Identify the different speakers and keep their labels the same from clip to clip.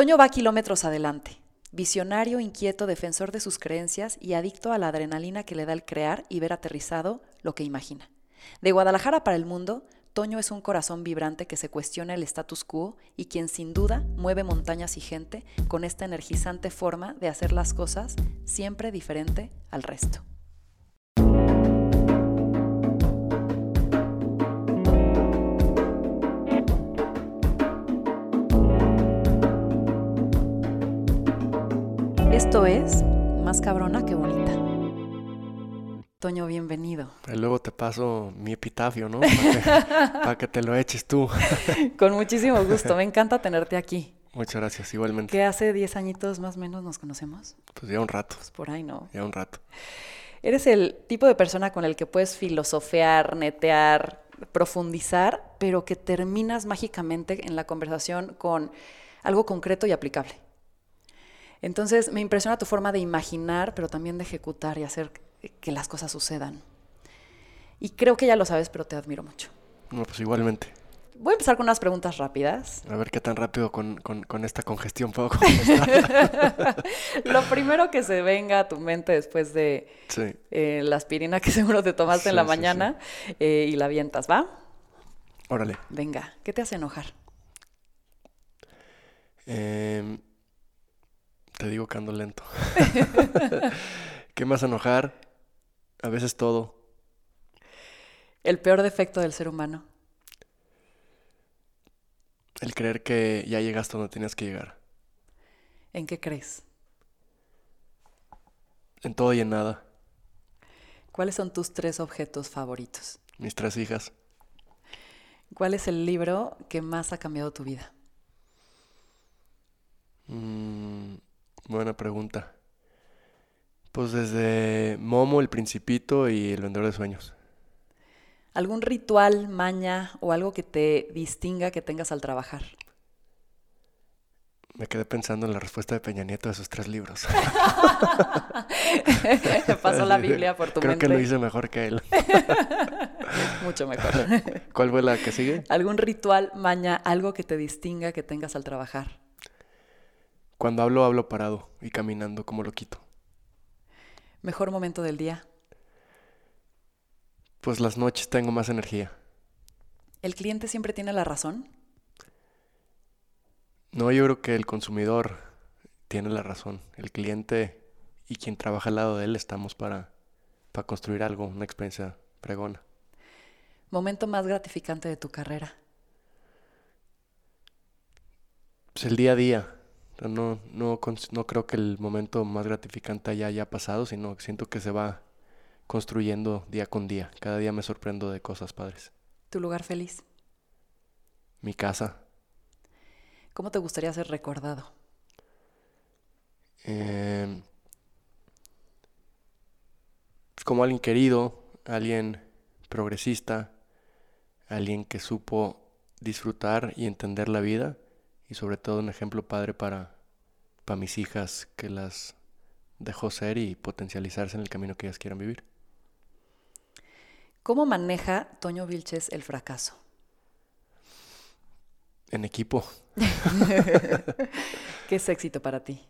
Speaker 1: Toño va kilómetros adelante. Visionario, inquieto, defensor de sus creencias y adicto a la adrenalina que le da el crear y ver aterrizado lo que imagina. De Guadalajara para el mundo, Toño es un corazón vibrante que se cuestiona el status quo y quien sin duda mueve montañas y gente con esta energizante forma de hacer las cosas siempre diferente al resto. Esto es Más cabrona que bonita. Toño, bienvenido.
Speaker 2: Luego te paso mi epitafio, ¿no? Para que, te lo eches tú.
Speaker 1: Con muchísimo gusto. Me encanta tenerte aquí.
Speaker 2: Muchas gracias, igualmente.
Speaker 1: ¿Qué hace 10 añitos más o menos nos conocemos?
Speaker 2: Pues ya un rato.
Speaker 1: Pues por ahí, ¿no?
Speaker 2: Ya un rato.
Speaker 1: Eres el tipo de persona con el que puedes filosofear, netear, profundizar, pero que terminas mágicamente en la conversación con algo concreto y aplicable. Entonces me impresiona tu forma de imaginar, pero también de ejecutar y hacer que las cosas sucedan. Y creo que ya lo sabes, pero te admiro mucho.
Speaker 2: No, pues igualmente.
Speaker 1: Voy a empezar con unas preguntas rápidas.
Speaker 2: A ver qué tan rápido con, con, esta congestión puedo
Speaker 1: Lo primero que se venga a tu mente después de eh, la aspirina que seguro te tomaste en la mañana eh, y la avientas, ¿va?
Speaker 2: Órale.
Speaker 1: Venga, ¿qué te hace enojar?
Speaker 2: Eh, te digo que ando lento. ¿Qué más enojar? A veces todo.
Speaker 1: El peor defecto del ser humano.
Speaker 2: El creer que ya llegaste donde tenías que llegar.
Speaker 1: ¿En qué crees?
Speaker 2: En todo y en nada.
Speaker 1: ¿Cuáles son tus tres objetos favoritos?
Speaker 2: Mis tres hijas.
Speaker 1: ¿Cuál es el libro que más ha cambiado tu vida?
Speaker 2: Mmm... Buena pregunta. Pues desde Momo, el Principito y el Vendedor de Sueños.
Speaker 1: ¿Algún ritual, maña o algo que te distinga que tengas al trabajar?
Speaker 2: Me quedé pensando en la respuesta de Peña Nieto de esos tres libros.
Speaker 1: Pasó la Biblia por tu
Speaker 2: Creo
Speaker 1: mente.
Speaker 2: Creo que lo hice mejor que él.
Speaker 1: Mucho mejor.
Speaker 2: ¿Cuál fue la que sigue?
Speaker 1: ¿Algún ritual, maña, algo que te distinga que tengas al trabajar?
Speaker 2: Cuando hablo, hablo parado y caminando como lo quito.
Speaker 1: ¿Mejor momento del día?
Speaker 2: Pues las noches tengo más energía.
Speaker 1: ¿El cliente siempre tiene la razón?
Speaker 2: No, yo creo que el consumidor tiene la razón. El cliente y quien trabaja al lado de él estamos para, para construir algo, una experiencia pregona.
Speaker 1: ¿Momento más gratificante de tu carrera?
Speaker 2: Pues el día a día no, no, no creo que el momento más gratificante haya, haya pasado, sino que siento que se va construyendo día con día. Cada día me sorprendo de cosas padres.
Speaker 1: ¿Tu lugar feliz?
Speaker 2: Mi casa.
Speaker 1: ¿Cómo te gustaría ser recordado?
Speaker 2: Em, como alguien querido, alguien progresista, alguien que supo disfrutar y entender la vida y sobre todo un ejemplo padre para, para mis hijas que las dejó ser y potencializarse en el camino que ellas quieran vivir.
Speaker 1: ¿Cómo maneja Toño Vilches el fracaso?
Speaker 2: En equipo.
Speaker 1: ¿Qué es éxito para ti?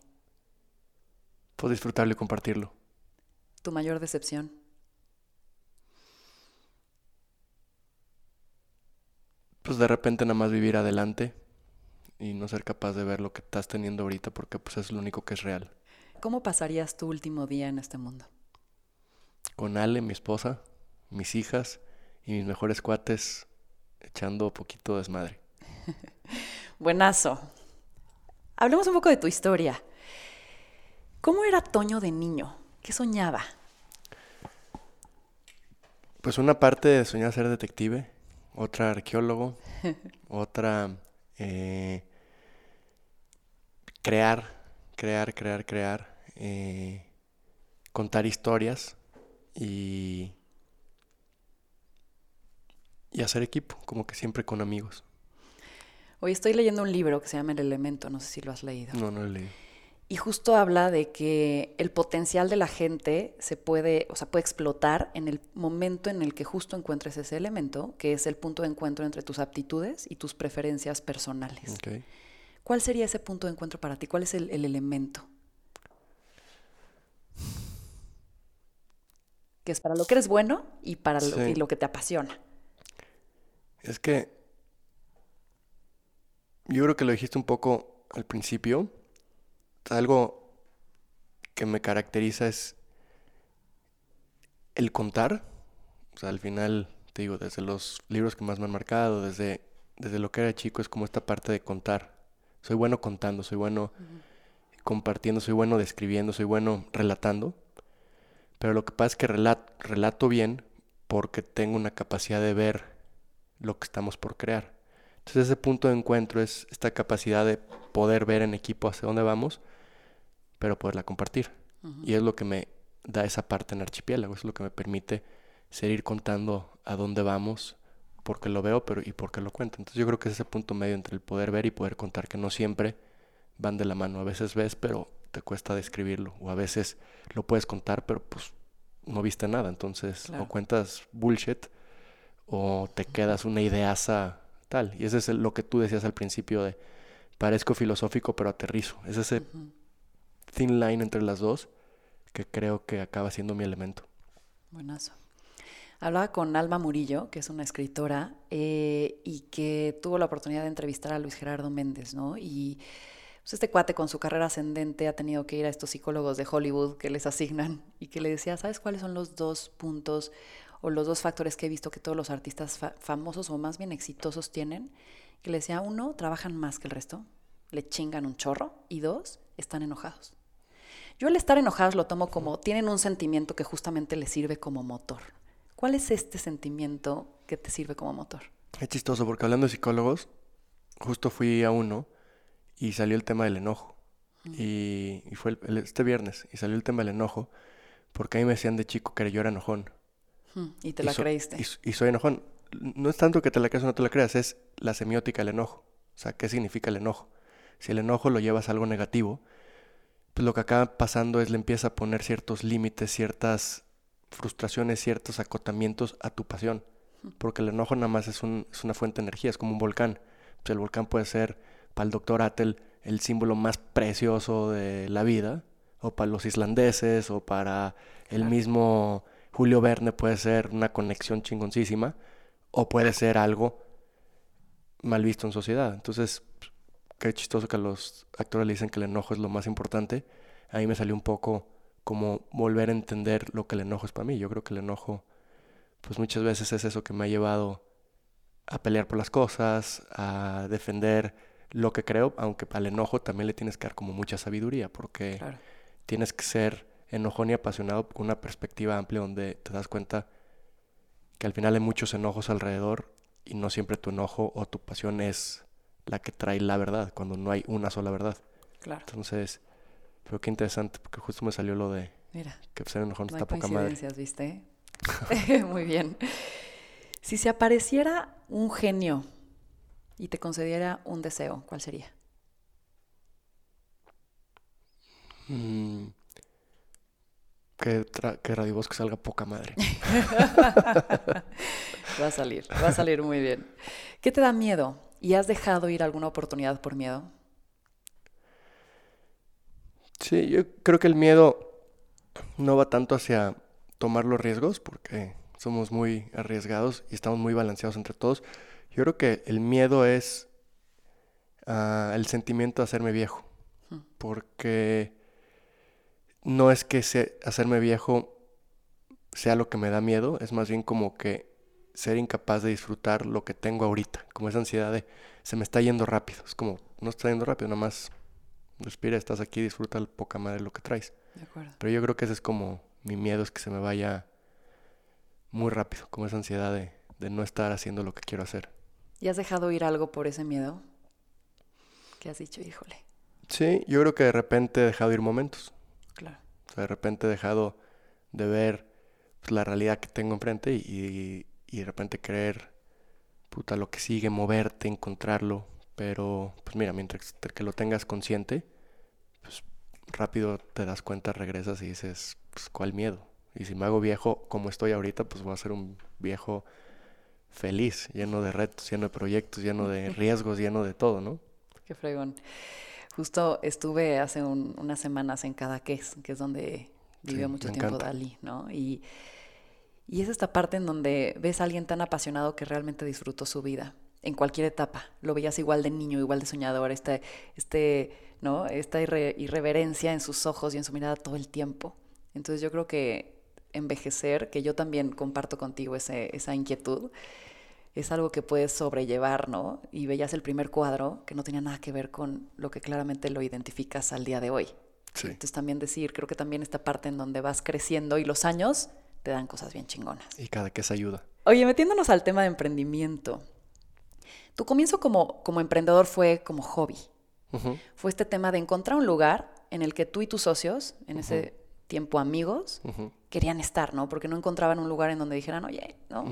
Speaker 2: Puedo disfrutarlo y compartirlo.
Speaker 1: ¿Tu mayor decepción?
Speaker 2: Pues de repente nada más vivir adelante y no ser capaz de ver lo que estás teniendo ahorita porque pues es lo único que es real.
Speaker 1: ¿Cómo pasarías tu último día en este mundo?
Speaker 2: Con Ale, mi esposa, mis hijas y mis mejores cuates echando poquito desmadre.
Speaker 1: Buenazo. Hablemos un poco de tu historia. ¿Cómo era Toño de niño? ¿Qué soñaba?
Speaker 2: Pues una parte soñar ser detective, otra arqueólogo, otra eh, crear, crear, crear, crear, eh, contar historias y, y hacer equipo, como que siempre con amigos.
Speaker 1: Hoy estoy leyendo un libro que se llama El Elemento, no sé si lo has leído.
Speaker 2: No, no lo he leído.
Speaker 1: Y justo habla de que el potencial de la gente se puede, o sea, puede explotar en el momento en el que justo encuentres ese elemento, que es el punto de encuentro entre tus aptitudes y tus preferencias personales. ¿Cuál sería ese punto de encuentro para ti? ¿Cuál es el, elemento? Que es para lo que eres bueno y para lo, lo que te apasiona.
Speaker 2: Es que yo creo que lo dijiste un poco al principio. Algo que me caracteriza es el contar. O sea, al final, te digo, desde los libros que más me han marcado, desde, desde lo que era chico, es como esta parte de contar. Soy bueno contando, soy bueno compartiendo, soy bueno describiendo, soy bueno relatando. Pero lo que pasa es que relato, relato bien porque tengo una capacidad de ver lo que estamos por crear. Entonces ese punto de encuentro es esta capacidad de poder ver en equipo hacia dónde vamos, pero poderla compartir. Y es lo que me da esa parte en archipiélago, es lo que me permite seguir contando a dónde vamos, porque lo veo pero y porque lo cuento. Entonces yo creo que es ese punto medio entre el poder ver y poder contar, que no siempre van de la mano. A veces ves, pero te cuesta describirlo. O a veces lo puedes contar, pero pues no viste nada. Entonces o cuentas bullshit o te quedas una ideaza tal. Y ese es lo que tú decías al principio de parezco filosófico pero aterrizo. Es ese thin line entre las dos que creo que acaba siendo mi elemento.
Speaker 1: Buenazo. Hablaba con Alma Murillo, que es una escritora, eh, y que tuvo la oportunidad de entrevistar a Luis Gerardo Méndez, ¿no? Y pues, este cuate con su carrera ascendente ha tenido que ir a estos psicólogos de Hollywood que les asignan y que le decía, ¿sabes cuáles son los dos puntos o los dos factores que he visto que todos los artistas famosos o más bien exitosos tienen? Que le decía, uno, trabajan más que el resto, le chingan un chorro, y dos, están enojados. Yo el estar enojados lo tomo como tienen un sentimiento que justamente les sirve como motor. ¿Cuál es este sentimiento que te sirve como motor?
Speaker 2: Es chistoso porque hablando de psicólogos, justo fui a uno y salió el tema del enojo. Y, fue este viernes y salió el tema del enojo porque a mí me decían de chico que yo era enojón.
Speaker 1: Y te la creíste.
Speaker 2: Y, soy enojón. No es tanto que te la creas o no te la creas, es la semiótica del enojo. O sea, ¿qué significa el enojo? Si el enojo lo llevas a algo negativo, pues lo que acaba pasando es le empieza a poner ciertos límites, ciertas frustraciones, ciertos acotamientos a tu pasión. Porque el enojo nada más es, un, es una fuente de energía, es como un volcán. Pues el volcán puede ser para el doctor Attel el símbolo más precioso de la vida, o para los islandeses, o para el mismo Julio Verne puede ser una conexión chingoncísima, o puede ser algo mal visto en sociedad. Entonces, qué chistoso que los actores le dicen que el enojo es lo más importante. A mí me salió un poco como volver a entender lo que el enojo es para mí. Yo creo que el enojo, pues muchas veces es eso que me ha llevado a pelear por las cosas, a defender lo que creo, aunque al enojo también le tienes que dar como mucha sabiduría, porque tienes que ser enojón y apasionado con una perspectiva amplia donde te das cuenta que al final hay muchos enojos alrededor y no siempre tu enojo o tu pasión es la que trae la verdad, cuando no hay una sola verdad.
Speaker 1: Claro.
Speaker 2: Entonces, pero qué interesante, porque justo me salió lo de
Speaker 1: Mira,
Speaker 2: que ser enojón no está poca madre.
Speaker 1: ¿viste? Muy bien. Si se apareciera un genio y te concediera un deseo, ¿cuál sería?
Speaker 2: Mm, que, que Radio Bosque salga poca madre.
Speaker 1: va a salir, va a salir muy bien. ¿Qué te da miedo? ¿Y has dejado ir alguna oportunidad por miedo?
Speaker 2: Sí, yo creo que el miedo no va tanto hacia tomar los riesgos, porque somos muy arriesgados y estamos muy balanceados entre todos. Yo creo que el miedo es ah, el sentimiento de hacerme viejo, porque no es que hacerme viejo sea lo que me da miedo, es más bien como que ser incapaz de disfrutar lo que tengo ahorita, como esa ansiedad de se me está yendo rápido, es como no está yendo rápido, nada más respira, estás aquí, disfruta el poca madre lo que traes.
Speaker 1: De acuerdo.
Speaker 2: Pero yo creo que ese es como mi miedo, es que se me vaya muy rápido, como esa ansiedad de, de no estar haciendo lo que quiero hacer.
Speaker 1: ¿Y has dejado ir algo por ese miedo? ¿Qué has dicho, híjole?
Speaker 2: Sí, yo creo que de repente he dejado ir momentos.
Speaker 1: Claro.
Speaker 2: O sea, de repente he dejado de ver pues, la realidad que tengo enfrente y, y de repente creer, puta, lo que sigue, moverte, encontrarlo, pero, pues mira, mientras que lo tengas consciente, pues rápido te das cuenta, regresas y dices, pues cuál miedo. Y si me hago viejo como estoy ahorita, pues voy a ser un viejo feliz, lleno de retos, lleno de proyectos, lleno de riesgos, lleno de todo, ¿no?
Speaker 1: Qué fregón. Justo estuve hace unas semanas en Cadaqués, que es donde vivió mucho tiempo Dalí, ¿no? Y, y es esta parte en donde ves a alguien tan apasionado que realmente disfrutó su vida en cualquier etapa. Lo veías igual de niño, igual de soñador, este, este, ¿no? esta irreverencia en sus ojos y en su mirada todo el tiempo. Entonces yo creo que envejecer, que yo también comparto contigo ese, esa inquietud, es algo que puedes sobrellevar, ¿no? Y veías el primer cuadro que no tenía nada que ver con lo que claramente lo identificas al día de hoy. Entonces también decir, creo que también esta parte en donde vas creciendo y los años te dan cosas bien chingonas.
Speaker 2: Y cada que se ayuda.
Speaker 1: Oye, metiéndonos al tema de emprendimiento. Tu comienzo como, como emprendedor fue como hobby. Fue este tema de encontrar un lugar en el que tú y tus socios, en ese tiempo amigos, querían estar, ¿no? Porque no encontraban un lugar en donde dijeran, oye, ¿no?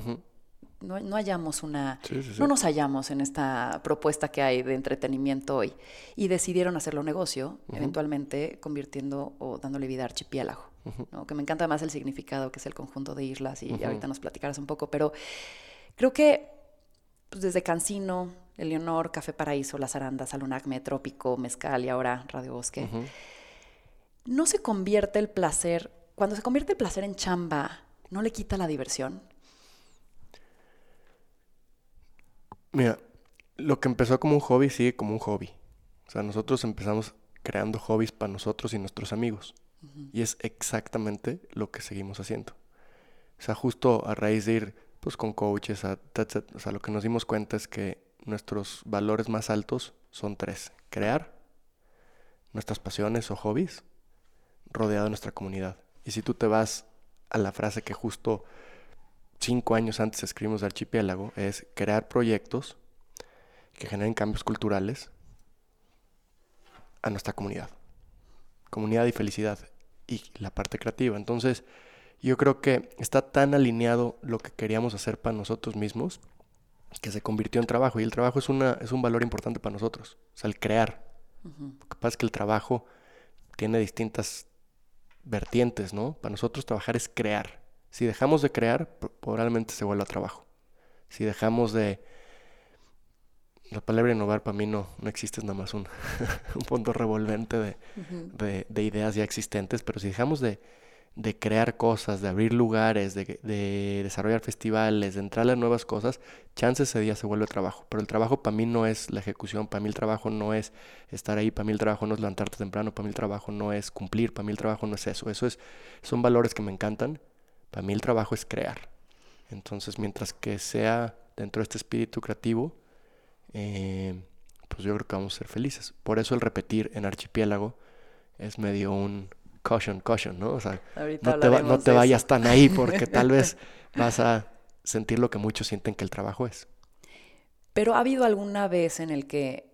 Speaker 1: no, hallamos una, no nos hallamos en esta propuesta que hay de entretenimiento hoy. Y decidieron hacerlo negocio, eventualmente convirtiendo o dándole vida a archipiélago. Que me encanta más el significado, que es el conjunto de islas, y ahorita nos platicarás un poco, pero creo que pues, desde Cancino, Eleonor, Café Paraíso, Las Arandas, Alunacme, Trópico, Mezcal y ahora Radio Bosque, no se convierte el placer, cuando se convierte el placer en chamba, ¿no le quita la diversión?
Speaker 2: Mira, lo que empezó como un hobby sigue como un hobby. O sea, nosotros empezamos creando hobbies para nosotros y nuestros amigos. Y es exactamente lo que seguimos haciendo. O sea, justo a raíz de ir pues, con coaches, o sea, lo que nos dimos cuenta es que nuestros valores más altos son tres. Crear, nuestras pasiones o hobbies, rodeado de nuestra comunidad. Y si tú te vas a la frase que justo cinco años antes escribimos de Archipiélago, es crear proyectos que generen cambios culturales a nuestra comunidad. Comunidad y felicidad. Y la parte creativa. Entonces, yo creo que está tan alineado lo que queríamos hacer para nosotros mismos que se convirtió en trabajo. Y el trabajo es, una, es un valor importante para nosotros. O sea, el crear. Lo que pasa es que el trabajo tiene distintas vertientes, ¿no? Para nosotros trabajar es crear. Si dejamos de crear, probablemente se vuelva trabajo. Si dejamos de... La palabra innovar para mí no, no existe, es nada más un, un punto revolvente de, de, ideas ya existentes, pero si dejamos de, de crear cosas, de abrir lugares, de, de, desarrollar festivales, de entrar a nuevas cosas, chances ese día se vuelve trabajo. Pero el trabajo para mí no es la ejecución, para mí el trabajo no es estar ahí, para mí el trabajo no es levantarte temprano, para mí el trabajo no es cumplir, para mí el trabajo no es eso. Eso es, son valores que me encantan para mí el trabajo es crear. Entonces, mientras que sea dentro de este espíritu creativo, eh, pues yo creo que vamos a ser felices. Por eso el repetir en archipiélago es medio un caution, caution, ¿no? O sea, no te, no te vayas tan ahí porque tal vez vas a sentir lo que muchos sienten que el trabajo es.
Speaker 1: Pero ¿ha habido alguna vez en el que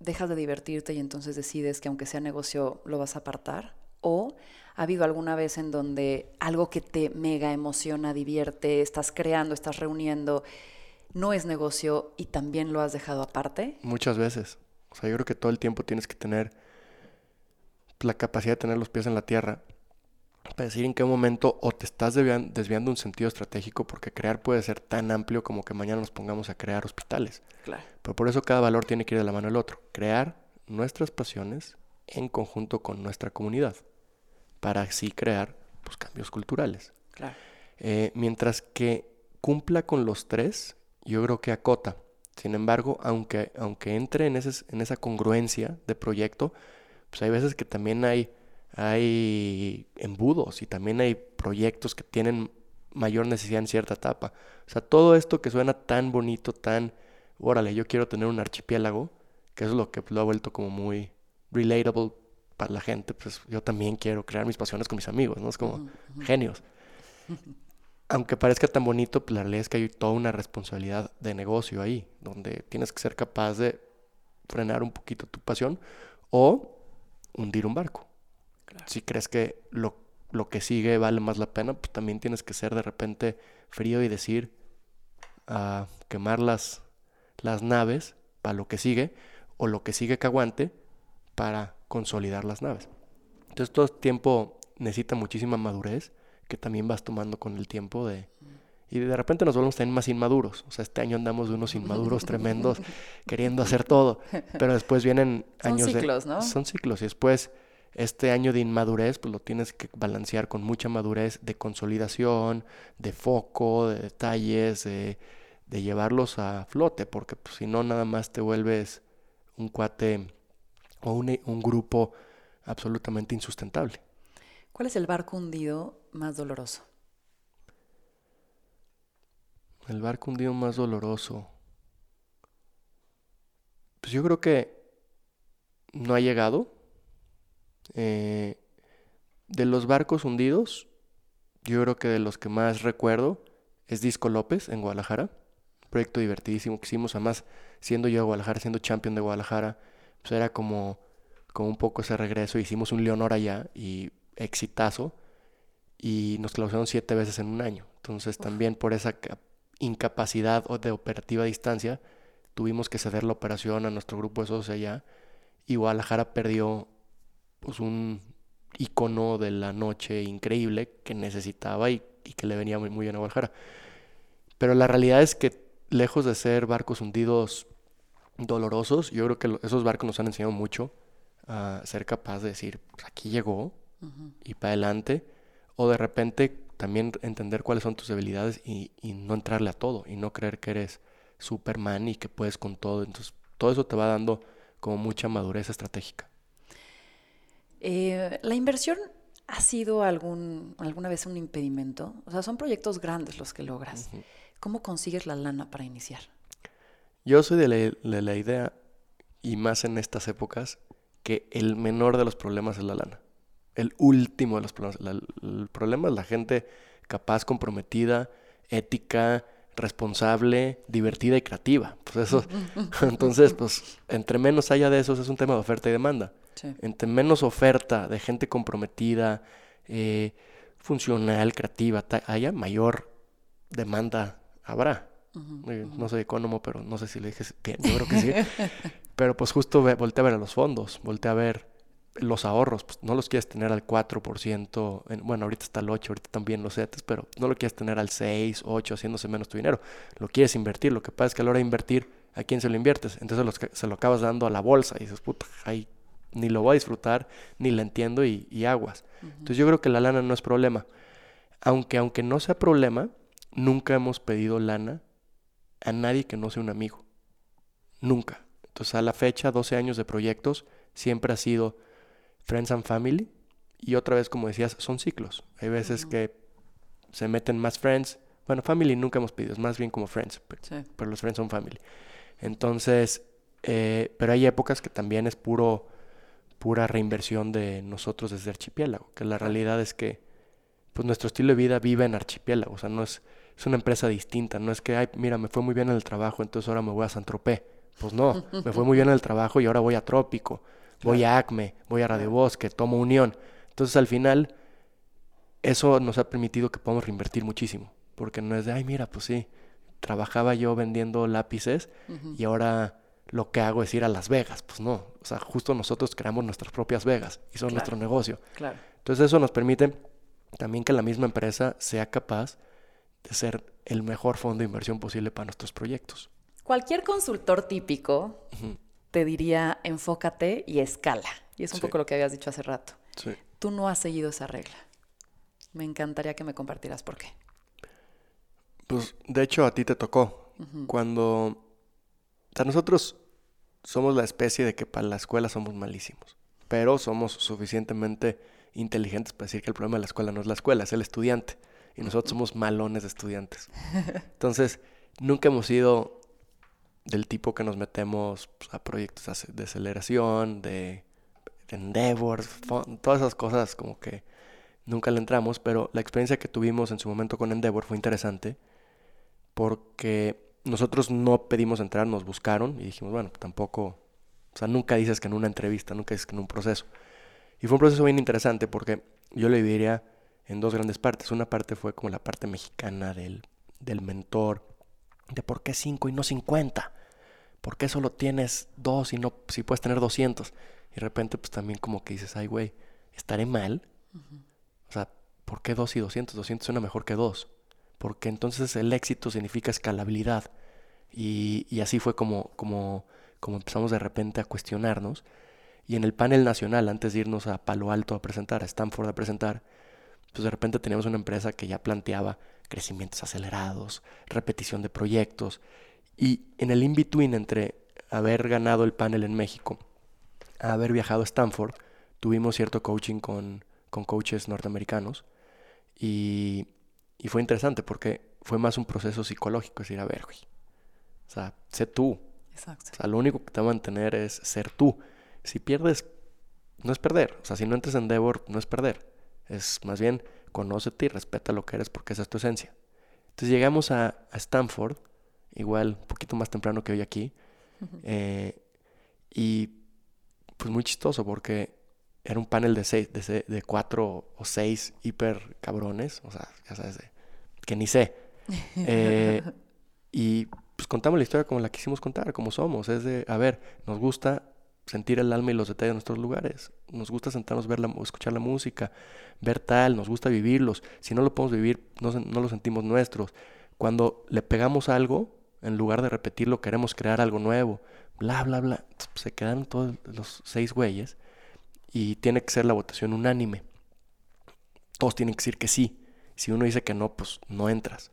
Speaker 1: dejas de divertirte y entonces decides que aunque sea negocio lo vas a apartar? ¿O ¿Ha habido alguna vez en donde algo que te mega emociona, divierte, estás creando, estás reuniendo, no es negocio y también lo has dejado aparte?
Speaker 2: Muchas veces. O sea, yo creo que todo el tiempo tienes que tener la capacidad de tener los pies en la tierra para decir en qué momento o te estás desviando un sentido estratégico, porque crear puede ser tan amplio como que mañana nos pongamos a crear hospitales.
Speaker 1: Claro.
Speaker 2: Pero por eso cada valor tiene que ir de la mano del otro. Crear nuestras pasiones en conjunto con nuestra comunidad para así crear pues, cambios culturales. Eh, mientras que cumpla con los tres, yo creo que acota. Sin embargo, aunque, aunque entre en, ese, en esa congruencia de proyecto, pues hay veces que también hay, hay embudos y también hay proyectos que tienen mayor necesidad en cierta etapa. O sea, todo esto que suena tan bonito, tan, órale, yo quiero tener un archipiélago, que es lo que lo ha vuelto como muy relatable para la gente, pues yo también quiero crear mis pasiones con mis amigos, ¿no? Es como genios. Aunque parezca tan bonito, pues la realidad es que hay toda una responsabilidad de negocio ahí, donde tienes que ser capaz de frenar un poquito tu pasión o hundir un barco. Si crees que lo, lo, que sigue vale más la pena, pues también tienes que ser de repente frío y decir a quemar las, las naves para lo que sigue o lo que sigue que aguante para consolidar las naves. Entonces todo este tiempo necesita muchísima madurez que también vas tomando con el tiempo de Y de repente nos volvemos también más inmaduros. O sea, este año andamos de unos inmaduros tremendos, queriendo hacer todo. Pero después vienen años
Speaker 1: son ciclos, ¿no?
Speaker 2: Son ciclos. Y después, este año de inmadurez, pues lo tienes que balancear con mucha madurez de consolidación, de foco, de detalles, de, llevarlos a flote. Porque pues, si no, nada más te vuelves un cuate o un, un grupo absolutamente insustentable.
Speaker 1: ¿Cuál es el barco hundido más doloroso?
Speaker 2: El barco hundido más doloroso. Pues yo creo que no ha llegado. Eh, de los barcos hundidos, yo creo que de los que más recuerdo es Disco López en Guadalajara. Un proyecto divertidísimo que hicimos. Además, siendo yo de Guadalajara, siendo champion de Guadalajara, pues era como, como un poco ese regreso. Hicimos un Leonor allá y exitazo. Y nos clausuraron siete veces en un año. Entonces, también por esa incapacidad de operativa distancia, tuvimos que ceder la operación a nuestro grupo de socios allá y Guadalajara perdió pues un icono de la noche increíble que necesitaba y, que le venía muy, muy, bien a Guadalajara. Pero la realidad es que lejos de ser barcos hundidos dolorosos, yo creo que esos barcos nos han enseñado mucho a ser capaz de decir, pues, aquí llegó y para adelante, o de repente también entender cuáles son tus debilidades y, no entrarle a todo y no creer que eres Superman y que puedes con todo. Entonces, todo eso te va dando como mucha madurez estratégica.
Speaker 1: Eh, ¿La inversión ha sido algún, alguna vez un impedimento? O sea, son proyectos grandes los que logras. ¿Cómo consigues la lana para iniciar?
Speaker 2: Yo soy de la idea, y más en estas épocas, que el menor de los problemas es la lana el último de los problemas. el problema es la gente capaz, comprometida, ética, responsable, divertida y creativa. Pues eso, entonces, pues, entre menos haya de esos, es un tema de oferta y demanda. Entre menos oferta de gente comprometida, eh, funcional, creativa, haya mayor demanda habrá. No soy economo, pero no sé si le dije bien, yo creo que sí. pero pues justo voltea a ver a los fondos, voltea a ver los ahorros, pues no los quieres tener al 4%, bueno, ahorita está al 8, ahorita también los CETES, pero no lo quieres tener al 6, 8, haciéndose menos tu dinero. Lo quieres invertir, lo que pasa es que a la hora de invertir, ¿a quién se lo inviertes? Entonces se lo acabas dando a la bolsa y dices, puta, ahí ni lo voy a disfrutar, ni la entiendo y, aguas. Entonces yo creo que la lana no es problema. Aunque, aunque no sea problema, nunca hemos pedido lana a nadie que no sea un amigo. Nunca. Entonces a la fecha, 12 años de proyectos, siempre ha sido Friends and Family. Y otra vez, como decías, son ciclos. Hay veces que se meten más Friends. Bueno, Family nunca hemos pedido, es más bien como Friends, pero, los Friends son Family. Entonces, eh, pero hay épocas que también es puro, pura reinversión de nosotros desde Archipiélago, que la realidad es que pues nuestro estilo de vida vive en Archipiélago, o sea, no es, es una empresa distinta, no es que, ay, mira, me fue muy bien en el trabajo, entonces ahora me voy a San Tropez. Pues no, me fue muy bien en el trabajo y ahora voy a Trópico voy a ACME, voy a Radio Bosque, tomo Unión. Entonces al final eso nos ha permitido que podamos reinvertir muchísimo, porque no es de, ay, mira, pues sí, trabajaba yo vendiendo lápices y ahora lo que hago es ir a Las Vegas. Pues no, o sea, justo nosotros creamos nuestras propias Vegas y son nuestro negocio.
Speaker 1: Claro.
Speaker 2: Entonces eso nos permite también que la misma empresa sea capaz de ser el mejor fondo de inversión posible para nuestros proyectos.
Speaker 1: Cualquier consultor típico te diría enfócate y escala. Y es un poco lo que habías dicho hace rato.
Speaker 2: Sí.
Speaker 1: Tú no has seguido esa regla. Me encantaría que me compartieras por qué.
Speaker 2: Pues de hecho a ti te tocó. Cuando... O sea, nosotros somos la especie de que para la escuela somos malísimos. Pero somos suficientemente inteligentes para decir que el problema de la escuela no es la escuela, es el estudiante. Y nosotros somos malones de estudiantes. Entonces, nunca hemos sido del tipo que nos metemos pues, a proyectos de aceleración, de, endeavors, todas esas cosas como que nunca le entramos, pero la experiencia que tuvimos en su momento con Endeavor fue interesante porque nosotros no pedimos entrar, nos buscaron y dijimos, bueno, tampoco, o sea, nunca dices que en una entrevista, nunca dices que en un proceso. Y fue un proceso bien interesante porque yo lo dividiría en dos grandes partes. Una parte fue como la parte mexicana del, del mentor, de por qué 5 y no 50. ¿Por qué solo tienes dos y no si puedes tener 200? Y de repente pues también como que dices, ay güey, ¿estaré mal? O sea, ¿por qué dos y 200? 200 suena mejor que dos. porque entonces el éxito significa escalabilidad. Y, y así fue como, como, como empezamos de repente a cuestionarnos. Y en el panel nacional, antes de irnos a Palo Alto a presentar, a Stanford a presentar, pues de repente teníamos una empresa que ya planteaba crecimientos acelerados, repetición de proyectos. Y en el in-between entre haber ganado el panel en México, a haber viajado a Stanford, tuvimos cierto coaching con, con coaches norteamericanos. Y, y, fue interesante porque fue más un proceso psicológico, es decir, a ver, güey, o sea, sé tú. Exacto. O sea, lo único que te va a mantener es ser tú. Si pierdes, no es perder. O sea, si no entras en Endeavor, no es perder. Es más bien, conócete y respeta lo que eres porque esa es tu esencia. Entonces llegamos a, Stanford, igual un poquito más temprano que hoy aquí, eh, y pues muy chistoso porque era un panel de seis, de, de, cuatro o seis hiper cabrones, o sea, ya sabes, que ni sé. Eh, y pues contamos la historia como la quisimos contar, como somos. Es de, a ver, nos gusta sentir el alma y los detalles de nuestros lugares. Nos gusta sentarnos, ver la, escuchar la música, ver tal, nos gusta vivirlos. Si no lo podemos vivir, no, no lo sentimos nuestros. Cuando le pegamos algo, en lugar de repetirlo, queremos crear algo nuevo. Bla, bla, bla. Se quedan todos los seis güeyes y tiene que ser la votación unánime. Todos tienen que decir que sí. Si uno dice que no, pues no entras.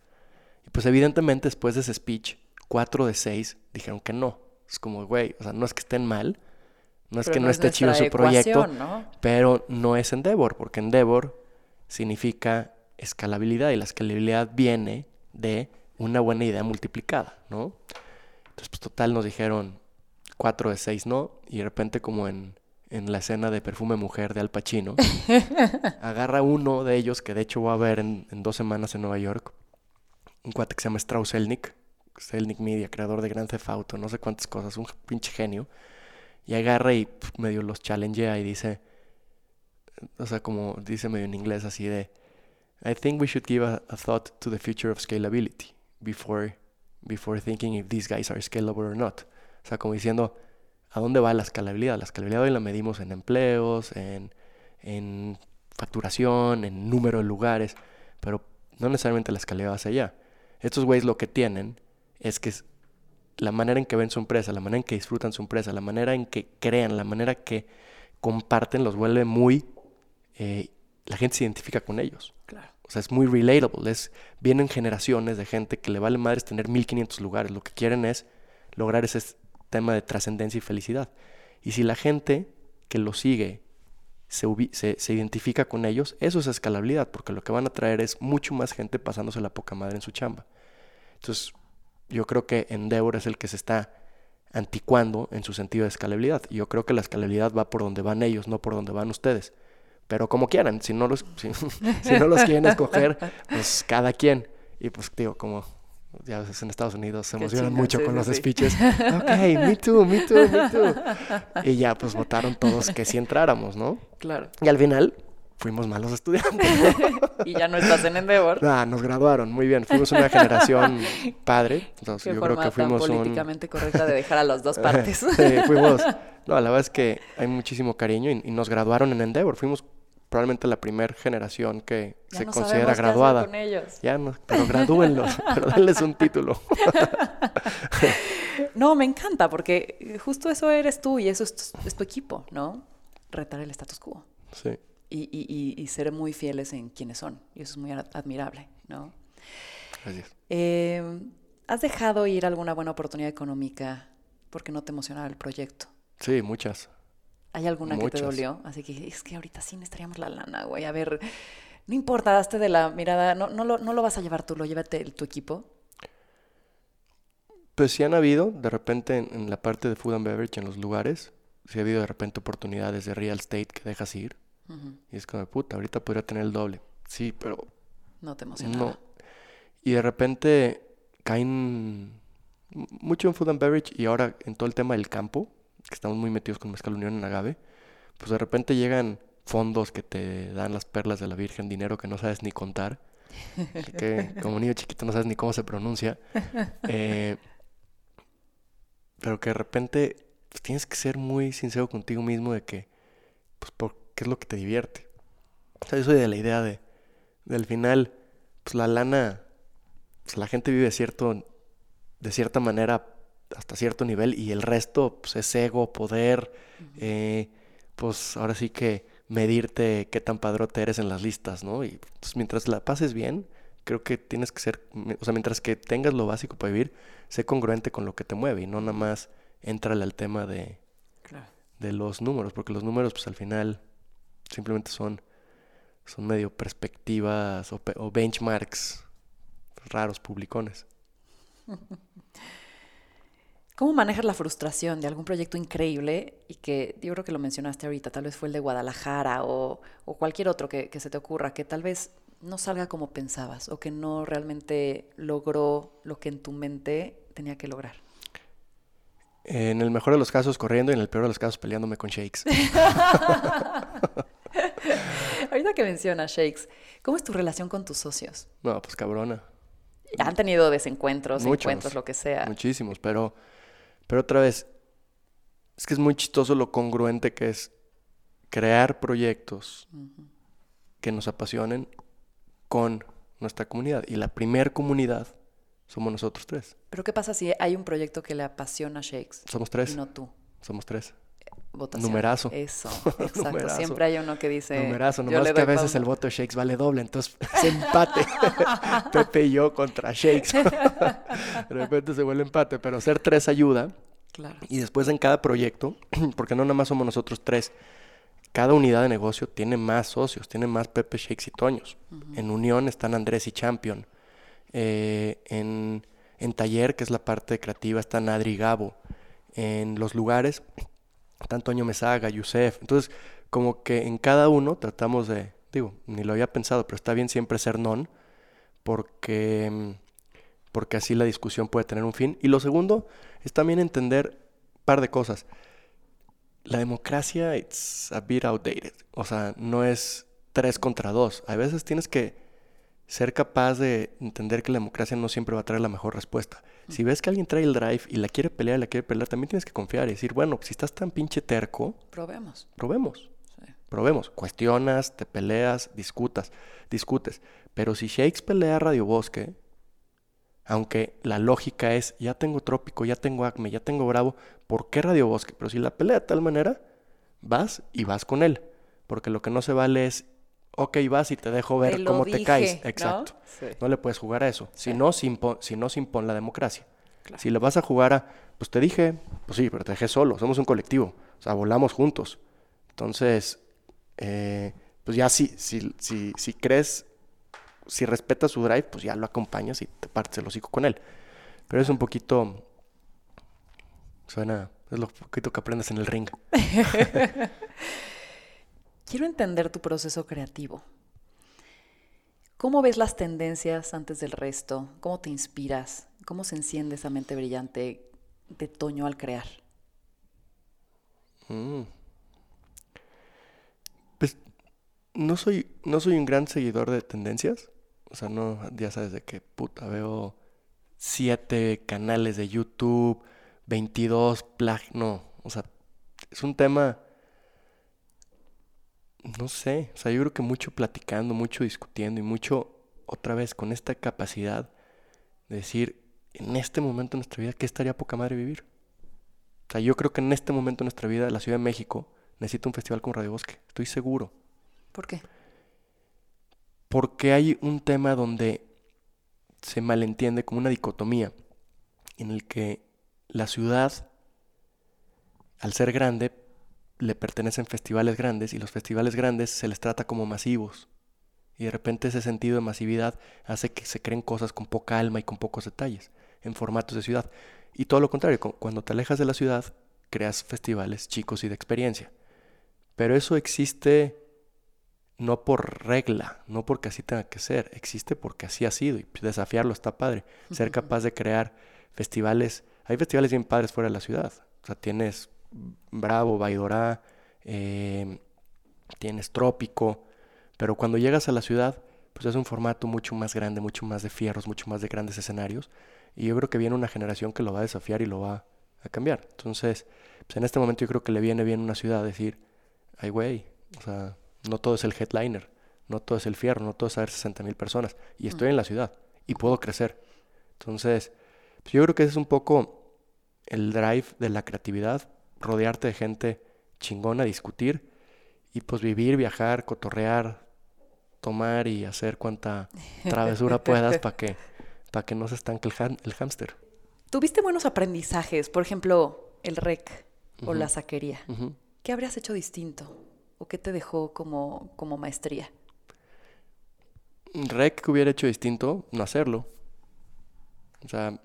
Speaker 2: Y pues evidentemente después de ese speech, cuatro de seis dijeron que no. Es como, güey, o sea, no es que estén mal, no es que no, esté chido su proyecto, pero no es Endeavor, porque Endeavor significa escalabilidad y la escalabilidad viene de una buena idea multiplicada, ¿no? Entonces, pues total nos dijeron cuatro de seis no, y de repente como en, en la escena de Perfume Mujer de Al Pacino, agarra uno de ellos, que de hecho voy a ver en, en, dos semanas en Nueva York, un cuate que se llama Strauss Elnick, Elnick Media, creador de Gran Theft Auto, no sé cuántas cosas, un pinche genio, y agarra y medio los challengea y dice, o sea, como dice medio en inglés así de, I think we should give a, thought to the future of scalability before, before thinking if these guys are scalable or not. O sea, como diciendo, ¿a dónde va la escalabilidad? La escalabilidad hoy la medimos en empleos, en, en facturación, en número de lugares, pero no necesariamente la escalabilidad hacia allá. Estos güeyes lo que tienen es que la manera en que ven su empresa, la manera en que disfrutan su empresa, la manera en que crean, la manera que comparten, los vuelve muy... Eh, la gente se identifica con ellos. Claro. O sea, es muy relatable. Es, vienen generaciones de gente que le vale madres tener 1500 lugares. Lo que quieren es lograr ese tema de trascendencia y felicidad. Y si la gente que lo sigue se, se, se, identifica con ellos, eso es escalabilidad, porque lo que van a traer es mucho más gente pasándose la poca madre en su chamba. Entonces, yo creo que Endeavor es el que se está anticuando en su sentido de escalabilidad. Yo creo que la escalabilidad va por donde van ellos, no por donde van ustedes. Pero como quieran, si no los, si, no los quieren escoger, pues cada quien. Y pues digo, como ya ves, en Estados Unidos se emocionan mucho con los speeches. ok, me too, me too, me too. Y ya pues votaron todos que sí entráramos, ¿no?
Speaker 1: Claro.
Speaker 2: Y al final fuimos malos estudiantes.
Speaker 1: y ya no estás en Endeavor.
Speaker 2: Ah, nos graduaron, muy bien. Fuimos una generación padre. Entonces, yo creo que fuimos
Speaker 1: tan políticamente correcta de dejar a las dos partes.
Speaker 2: sí, fuimos. No, la verdad es que hay muchísimo cariño y, nos graduaron en Endeavor. Fuimos probablemente la primera generación que se considera graduada.
Speaker 1: con ellos.
Speaker 2: Ya no, pero gradúenlos, pero denles un título.
Speaker 1: no, me encanta porque justo eso eres tú y eso es es tu equipo, ¿no? Retar el status quo.
Speaker 2: Sí
Speaker 1: y, y, ser muy fieles en quienes son. Y eso es muy admirable, ¿no?
Speaker 2: Gracias.
Speaker 1: Eh, ¿Has dejado ir alguna buena oportunidad económica porque no te emocionaba el proyecto?
Speaker 2: Sí, muchas.
Speaker 1: ¿Hay alguna que te dolió? Así que es que ahorita sí necesitaríamos la lana, güey. A ver, no importa, daste de la mirada, no, no, lo, no lo vas a llevar tú, lo llévate tu equipo.
Speaker 2: Pues sí han habido, de repente en, la parte de food and beverage, en los lugares, sí ha habido de repente oportunidades de real estate que dejas ir. Y es como, puta, ahorita podría tener el doble. Sí, pero...
Speaker 1: No te emociona. No.
Speaker 2: Y de repente caen mucho en food and beverage y ahora en todo el tema del campo, que estamos muy metidos con Mezcal Unión en Agave, pues de repente llegan fondos que te dan las perlas de la Virgen, dinero que no sabes ni contar, que como niño chiquito no sabes ni cómo se pronuncia, eh, pero que de repente pues, tienes que ser muy sincero contigo mismo de que, pues por qué es lo que te divierte. O sea, yo soy de la idea de, del final, pues la lana pues, la gente vive cierto, de cierta manera hasta cierto nivel y el resto pues, es ego, poder, eh, pues ahora sí que medirte qué tan padrote eres en las listas, ¿no? Y pues, mientras la pases bien, creo que tienes que ser, o sea, mientras que tengas lo básico para vivir, sé congruente con lo que te mueve y no nada más entrale al tema de, de los números, porque los números pues al final simplemente son, son medio perspectivas o, o benchmarks raros, publicones.
Speaker 1: ¿Cómo manejas la frustración de algún proyecto increíble y que yo creo que lo mencionaste ahorita, tal vez fue el de Guadalajara o, cualquier otro que, se te ocurra, que tal vez no salga como pensabas o que no realmente logró lo que en tu mente tenía que lograr?
Speaker 2: En el mejor de los casos corriendo y en el peor de los casos peleándome con Shakes.
Speaker 1: Ahorita que mencionas Shakes, ¿cómo es tu relación con tus socios?
Speaker 2: No, pues cabrona.
Speaker 1: Han tenido desencuentros, encuentros, lo que sea.
Speaker 2: Muchísimos, pero pero otra vez, es que es muy chistoso lo congruente que es crear proyectos que nos apasionen con nuestra comunidad. Y la primer comunidad somos nosotros tres.
Speaker 1: Pero ¿qué pasa si hay un proyecto que le apasiona a Shakes?
Speaker 2: Somos tres.
Speaker 1: Y no tú.
Speaker 2: Somos tres.
Speaker 1: Votación.
Speaker 2: Numerazo.
Speaker 1: Eso, exacto. Siempre hay uno que dice.
Speaker 2: Numerazo, nomás que a veces el voto de Shakes vale doble, entonces se empate. Pepe y yo contra Shakes. de repente se vuelve empate, pero ser tres ayuda.
Speaker 1: Claro.
Speaker 2: Y después en cada proyecto, porque no nada más somos nosotros tres, cada unidad de negocio tiene más socios, tiene más Pepe Shakes y Toños. En Unión están Andrés y Champion. Eh, en, en Taller, que es la parte creativa, está Nadri y Gabo. En los lugares están Toño Mesaga, Yusef. Entonces, como que en cada uno tratamos de, digo, ni lo había pensado, pero está bien siempre ser non, porque, porque así la discusión puede tener un fin. Y lo segundo es también entender un par de cosas. La democracia, it's a bit outdated. O sea, no es tres contra dos. A veces tienes que ser capaz de entender que la democracia no siempre va a traer la mejor respuesta. Si ves que alguien trae el drive y la quiere pelear, la quiere pelear, también tienes que confiar y decir, bueno, si estás tan pinche terco,
Speaker 1: probemos.
Speaker 2: Probemos. Probemos. Cuestionas, te peleas, discutas, discutes. Pero si Shakes pelea a Radio Bosque, aunque la lógica es, ya tengo Trópico, ya tengo Acme, ya tengo Bravo, ¿por qué Radio Bosque? Pero si la pelea de tal manera, vas y vas con él. Porque lo que no se vale es ok, vas y te dejo ver cómo te caes. Exacto. ¿no? le puedes jugar a eso. Si, no, se si no, se impone la democracia. Si le vas a jugar a, pues te dije, pues sí, pero te dejé solo, somos un colectivo, o sea, volamos juntos. Entonces, eh, pues ya si, si, si, si crees, si respetas su drive, pues ya lo acompañas y te partes el hocico con él. Pero es un poquito, suena, es lo poquito que aprendes en el ring.
Speaker 1: Quiero entender tu proceso creativo. ¿Cómo ves las tendencias antes del resto? ¿Cómo te inspiras? ¿Cómo se enciende esa mente brillante de Toño al crear?
Speaker 2: Mm. Pues no soy, no soy un gran seguidor de tendencias. O sea, no, ya sabes de qué puta, veo siete canales de YouTube, 22 plag... No, o sea, es un tema no sé, o sea, yo creo que mucho platicando, mucho discutiendo y mucho, otra vez, con esta capacidad de decir, en este momento de nuestra vida, ¿qué estaría poca madre vivir? O sea, yo creo que en este momento de nuestra vida, la Ciudad de México necesita un festival con Radio Bosque, estoy seguro.
Speaker 1: ¿Por qué?
Speaker 2: Porque hay un tema donde se malentiende como una dicotomía en el que la ciudad, al ser grande, le pertenecen festivales grandes y los festivales grandes se les trata como masivos. Y de repente ese sentido de masividad hace que se creen cosas con poca alma y con pocos detalles, en formatos de ciudad. Y todo lo contrario, cuando te alejas de la ciudad, creas festivales chicos y de experiencia. Pero eso existe no por regla, no porque así tenga que ser, existe porque así ha sido y desafiarlo está padre. Ser capaz de crear festivales, hay festivales bien padres fuera de la ciudad. O sea, tienes Bravo, Baidorá, eh, tienes Trópico, pero cuando llegas a la ciudad, pues es un formato mucho más grande, mucho más de fierros, mucho más de grandes escenarios, y yo creo que viene una generación que lo va a desafiar y lo va a cambiar. Entonces, pues en este momento yo creo que le viene bien una ciudad decir, ay güey, o sea, no todo es el headliner, no todo es el fierro, no todo es saber 60 mil personas, y estoy en la ciudad, y puedo crecer. Entonces, pues yo creo que ese es un poco el drive de la creatividad, rodearte de gente chingona, discutir y pues vivir, viajar, cotorrear, tomar y hacer cuanta travesura puedas para que, para que no se estanque el, el hámster.
Speaker 1: ¿Tuviste buenos aprendizajes? Por ejemplo, el rec o la saquería. ¿Qué habrías hecho distinto? ¿O qué te dejó como, como maestría?
Speaker 2: Rec que hubiera hecho distinto, no hacerlo. O sea,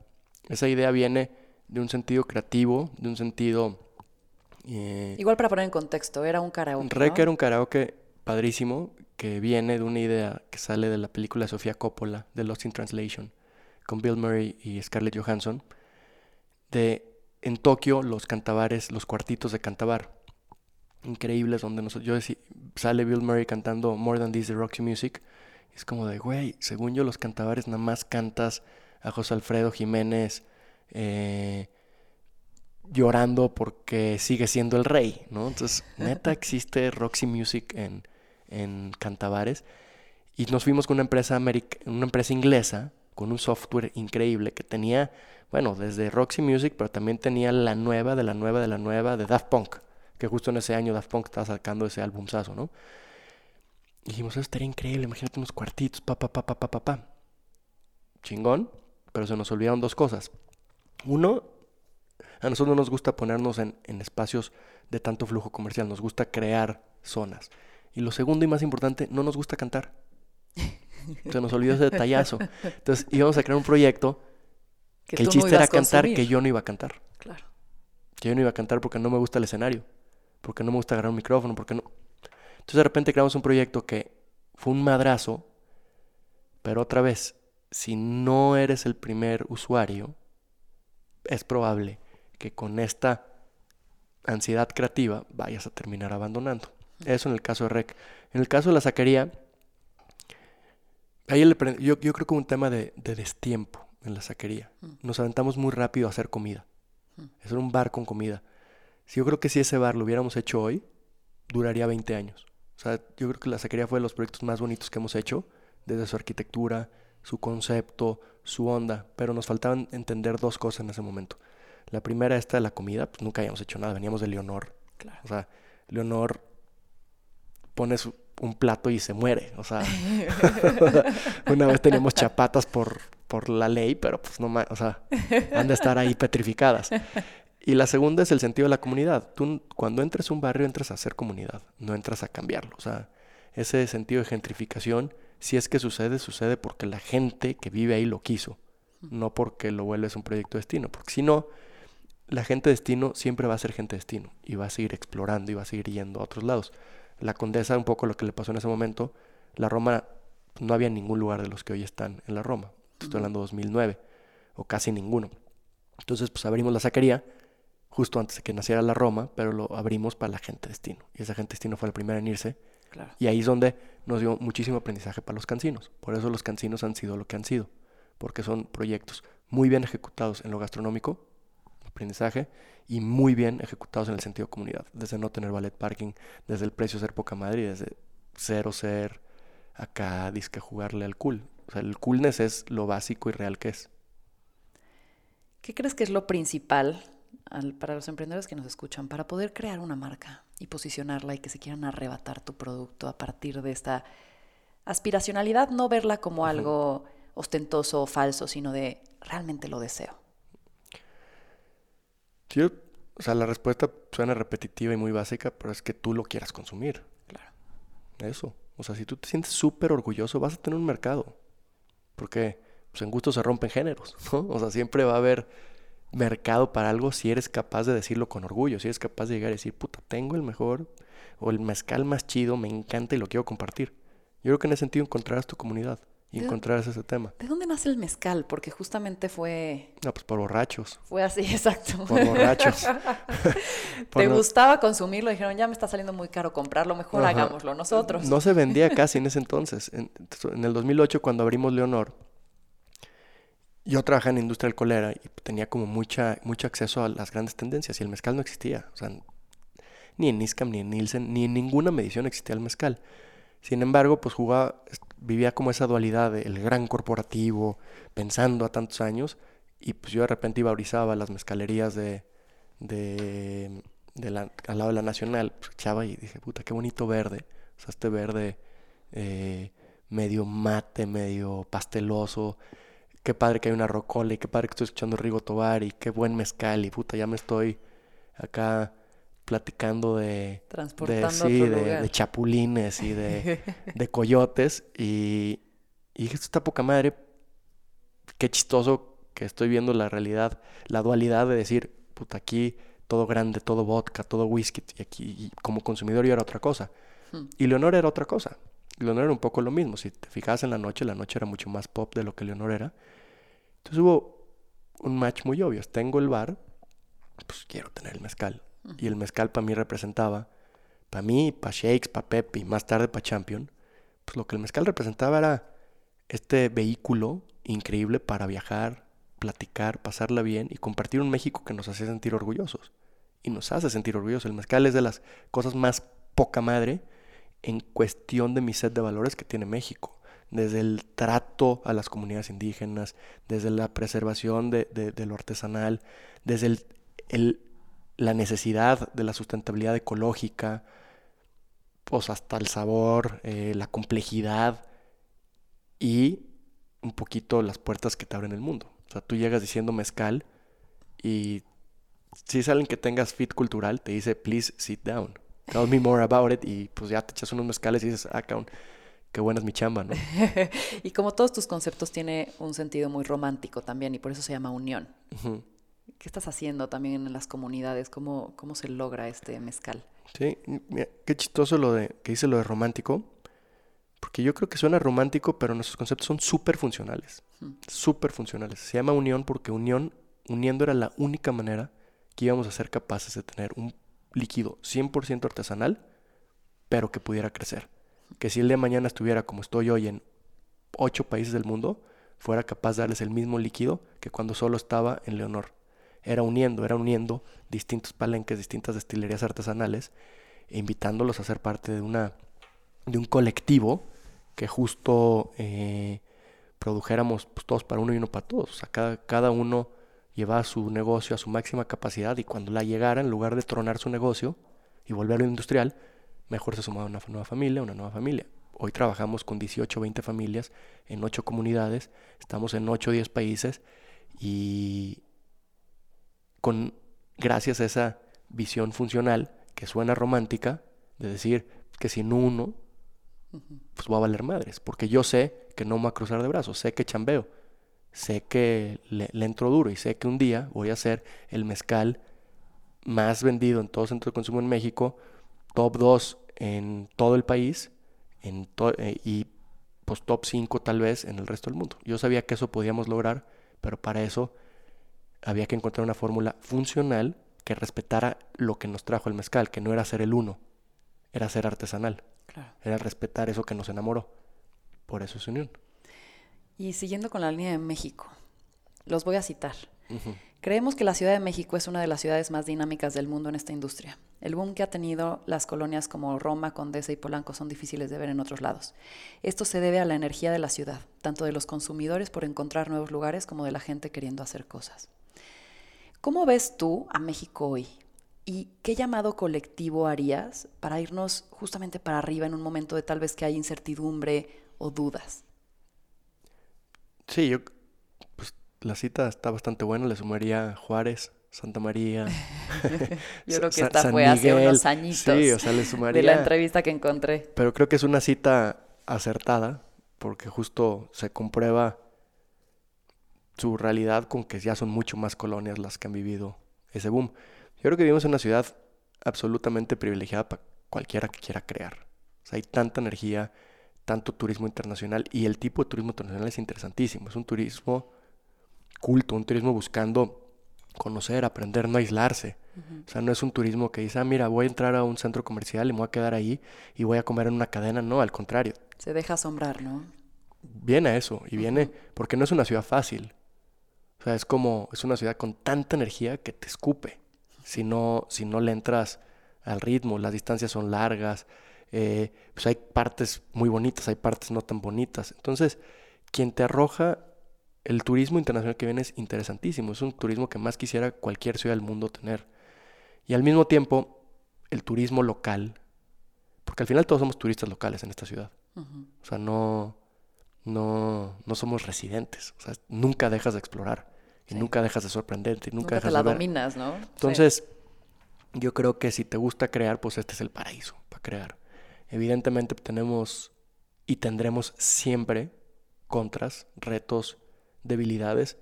Speaker 2: esa idea viene de un sentido creativo, de un sentido...
Speaker 1: Eh, Igual para poner en contexto, era un karaoke.
Speaker 2: Rec era un karaoke padrísimo que viene de una idea que sale de la película Sofía Coppola, de Lost in Translation, con Bill Murray y Scarlett Johansson, de en Tokio los cantabares, los cuartitos de cantabar increíbles donde nosotros, yo decía, sale Bill Murray cantando More Than This de Roxy Music. Y es como de, güey, según yo los cantabares nada más cantas a José Alfredo Jiménez eh, llorando porque sigue siendo el rey, ¿no? Entonces, neta existe Roxy Music en, en cantabares. Y nos fuimos con una empresa, una empresa inglesa con un software increíble que tenía, bueno, desde Roxy Music, pero también tenía la nueva de la nueva de la nueva de Daft Punk que justo en ese año Daft Punk estaba sacando ese álbumzazo, ¿no? Y dijimos, eso estaría increíble, imagínate unos cuartitos, pa, pa, pa, pa, pa, pa, pa. Chingón, pero se nos olvidaron dos cosas. Uno, a nosotros no nos gusta ponernos en, en espacios de tanto flujo comercial, nos gusta crear zonas. Y lo segundo y más importante, no nos gusta cantar. Se nos olvidó ese detallazo. Entonces íbamos a crear un proyecto que, el chiste era cantar, que yo no iba a cantar. Claro. Que yo no iba a cantar porque no me gusta el escenario porque no me gusta agarrar un micrófono, porque no. Entonces de repente creamos un proyecto que fue un madrazo, pero otra vez, si no eres el primer usuario, es probable que con esta ansiedad creativa vayas a terminar abandonando. Eso en el caso de Rec. En el caso de la saquería, ahí yo, yo, creo que un tema de, de, destiempo en la saquería. Nos aventamos muy rápido a hacer comida. Es un bar con comida. Si yo creo que si ese bar lo hubiéramos hecho hoy, duraría 20 años. O sea, yo creo que la saquería fue de los proyectos más bonitos que hemos hecho, desde su arquitectura, su concepto, su onda, pero nos faltaban entender dos cosas en ese momento. La primera, esta de la comida, pues nunca habíamos hecho nada, veníamos de Leonor. Claro. O sea, Leonor pone un plato y se muere. O sea, una vez teníamos chapatas por, por la ley, pero pues no más, o sea, han de estar ahí petrificadas. Y la segunda es el sentido de la comunidad. Tú cuando entres a un barrio entras a hacer comunidad, no entras a cambiarlo. O sea, ese sentido de gentrificación, si es que sucede, sucede porque la gente que vive ahí lo quiso, no porque lo vuelves un proyecto destino. Porque si no, la gente destino siempre va a ser gente destino y va a seguir explorando y va a seguir yendo a otros lados. La condesa, un poco lo que le pasó en ese momento, la Roma, no había ningún lugar de los que hoy están en la Roma. Estoy hablando de 2009, o casi ninguno. Entonces, pues abrimos la saquería justo antes de que naciera la Roma, pero lo abrimos para la gente destino. Y esa gente destino fue la primera en irse. Y ahí es donde nos dio muchísimo aprendizaje para los cancinos. Por eso los cancinos han sido lo que han sido. Porque son proyectos muy bien ejecutados en lo gastronómico, aprendizaje, y muy bien ejecutados en el sentido de comunidad. Desde no tener ballet parking, desde el precio ser poca madre y desde cero ser acá disque jugarle al cool. O sea, el coolness es lo básico y real que es.
Speaker 1: ¿Qué crees que es lo principal para los emprendedores que nos escuchan, para poder crear una marca y posicionarla y que se quieran arrebatar tu producto a partir de esta aspiracionalidad, no verla como algo ostentoso o falso, sino de realmente lo deseo?
Speaker 2: Yo, o sea, la respuesta suena repetitiva y muy básica, pero es que tú lo quieras consumir. Claro. Eso. O sea, si tú te sientes súper orgulloso, vas a tener un mercado. Porque pues, en gusto se rompen géneros, ¿no? O sea, siempre va a haber mercado para algo si eres capaz de decirlo con orgullo, si eres capaz de llegar y decir, puta, tengo el mejor o el mezcal más chido, me encanta y lo quiero compartir. Yo creo que en ese sentido encontrarás tu comunidad y encontrarás ese tema.
Speaker 1: ¿De dónde nace el mezcal? Porque justamente fue...
Speaker 2: No, pues por borrachos.
Speaker 1: Fue así, exacto.
Speaker 2: Por borrachos.
Speaker 1: Te gustaba consumirlo, dijeron, ya me está saliendo muy caro comprarlo, mejor hagámoslo nosotros.
Speaker 2: No se vendía casi en ese entonces. En, en el 2008, cuando abrimos Leonor, yo trabajaba en industria alcoholera y tenía como mucha, mucho acceso a las grandes tendencias y el mezcal no existía. O sea, ni en Niscam, ni en Nielsen, ni en ninguna medición existía el mezcal. Sin embargo, pues jugaba, vivía como esa dualidad del gran corporativo, pensando a tantos años, y pues yo de repente iba a las mezcalerías de, de, la, al lado de la Nacional, pues y dije, puta, qué bonito verde, o sea, este verde eh, medio mate, medio pasteloso, qué padre que hay una rocola y qué padre que estoy escuchando Rigo Tobar y qué buen mezcal y puta, ya me estoy acá platicando de, de, de, chapulines y de, de coyotes y, y dije, esto está poca madre, qué chistoso que estoy viendo la realidad, la dualidad de decir, puta, aquí todo grande, todo vodka, todo whisky, y aquí como consumidor yo era otra cosa. Hmm. Y Leonor era otra cosa. Leonor era un poco lo mismo. Si te fijas en la noche, la noche era mucho más pop de lo que Leonor era. Entonces hubo un match muy obvio. Tengo el bar, pues quiero tener el mezcal. Y el mezcal para mí representaba, para mí, para Shakes, para Pepe y más tarde para Champion, pues lo que el mezcal representaba era este vehículo increíble para viajar, platicar, pasarla bien y compartir un México que nos hacía sentir orgullosos. Y nos hace sentir orgullosos. El mezcal es de las cosas más poca madre en cuestión de mi set de valores que tiene México. Desde el trato a las comunidades indígenas, desde la preservación de, lo artesanal, desde el, la necesidad de la sustentabilidad ecológica, pues hasta el sabor, eh, la complejidad y un poquito las puertas que te abren el mundo. O sea, tú llegas diciendo mezcal y si es alguien que tengas fit cultural, te dice, please sit down. Tell me more about it. Y pues ya te echas unos mezcales y dices, ah, qué buena es mi chamba, ¿no?
Speaker 1: y como todos tus conceptos, tiene un sentido muy romántico también y por eso se llama unión. ¿Qué estás haciendo también en las comunidades? ¿Cómo, cómo se logra este mezcal?
Speaker 2: Sí, qué chistoso lo de que dice lo de romántico. Porque yo creo que suena romántico, pero nuestros conceptos son súper funcionales. Súper funcionales. Se llama unión porque unión, uniendo era la única manera que íbamos a ser capaces de tener un líquido 100% artesanal, pero que pudiera crecer. Que si el de mañana estuviera como estoy hoy en ocho países del mundo, fuera capaz de darles el mismo líquido que cuando solo estaba en Leonor. Era uniendo, era uniendo distintos palenques, distintas destilerías artesanales, e invitándolos a ser parte de, una, de un colectivo que justo eh, produjéramos pues, todos para uno y uno para todos. O sea, cada, cada uno llevaba su negocio a su máxima capacidad y cuando la llegara, en lugar de tronar su negocio y volverlo industrial, mejor se sumaba una nueva familia, una nueva familia. Hoy trabajamos con 18 o 20 familias en 8 comunidades, estamos en 8 o 10 países y con gracias a esa visión funcional que suena romántica de decir que sin uno pues va a valer madres, porque yo sé que no me va a cruzar de brazos, sé que chambeo, sé que le, entro duro y sé que un día voy a ser el mezcal más vendido en todo centro de consumo en México, top 2 en todo el país en eh, y pues top 5 tal vez en el resto del mundo. Yo sabía que eso podíamos lograr, pero para eso había que encontrar una fórmula funcional que respetara lo que nos trajo el mezcal, que no era ser el uno, era ser artesanal. Era respetar eso que nos enamoró. Por eso es unión.
Speaker 1: Y siguiendo con la línea de México, los voy a citar. Creemos que la Ciudad de México es una de las ciudades más dinámicas del mundo en esta industria. El boom que ha tenido las colonias como Roma, Condesa y Polanco son difíciles de ver en otros lados. Esto se debe a la energía de la ciudad, tanto de los consumidores por encontrar nuevos lugares como de la gente queriendo hacer cosas. ¿Cómo ves tú a México hoy? ¿Y qué llamado colectivo harías para irnos justamente para arriba en un momento de tal vez que hay incertidumbre o dudas?
Speaker 2: Sí, yo, pues la cita está bastante buena, le sumaría Juárez, Santa María.
Speaker 1: yo creo que esta fue hace unos añitos. Sí, o sea, le sumaría. De la entrevista que encontré.
Speaker 2: Pero creo que es una cita acertada, porque justo se comprueba su realidad con que ya son mucho más colonias las que han vivido ese boom. Yo creo que vivimos en una ciudad absolutamente privilegiada para cualquiera que quiera crear. O sea, hay tanta energía, tanto turismo internacional y el tipo de turismo internacional es interesantísimo. Es un turismo culto, un turismo buscando conocer, aprender, no aislarse. O sea, no es un turismo que dice, ah, mira, voy a entrar a un centro comercial y me voy a quedar ahí y voy a comer en una cadena. No, al contrario.
Speaker 1: Se deja asombrar, ¿no?
Speaker 2: Viene a eso y viene porque no es una ciudad fácil. O sea, es como, es una ciudad con tanta energía que te escupe. Si no, si no le entras al ritmo, las distancias son largas, Eh, pues hay partes muy bonitas, hay partes no tan bonitas. Entonces, quien te arroja el turismo internacional que viene es interesantísimo. Es un turismo que más quisiera cualquier ciudad del mundo tener. Y al mismo tiempo, el turismo local, porque al final todos somos turistas locales en esta ciudad. O sea, no, no, no somos residentes. O sea, nunca dejas de explorar. Y nunca dejas de sorprenderte. Y nunca, dejas
Speaker 1: te la
Speaker 2: de
Speaker 1: dominas, ¿no?
Speaker 2: Entonces, yo creo que si te gusta crear, pues este es el paraíso para crear. Evidentemente tenemos y tendremos siempre contras, retos, debilidades,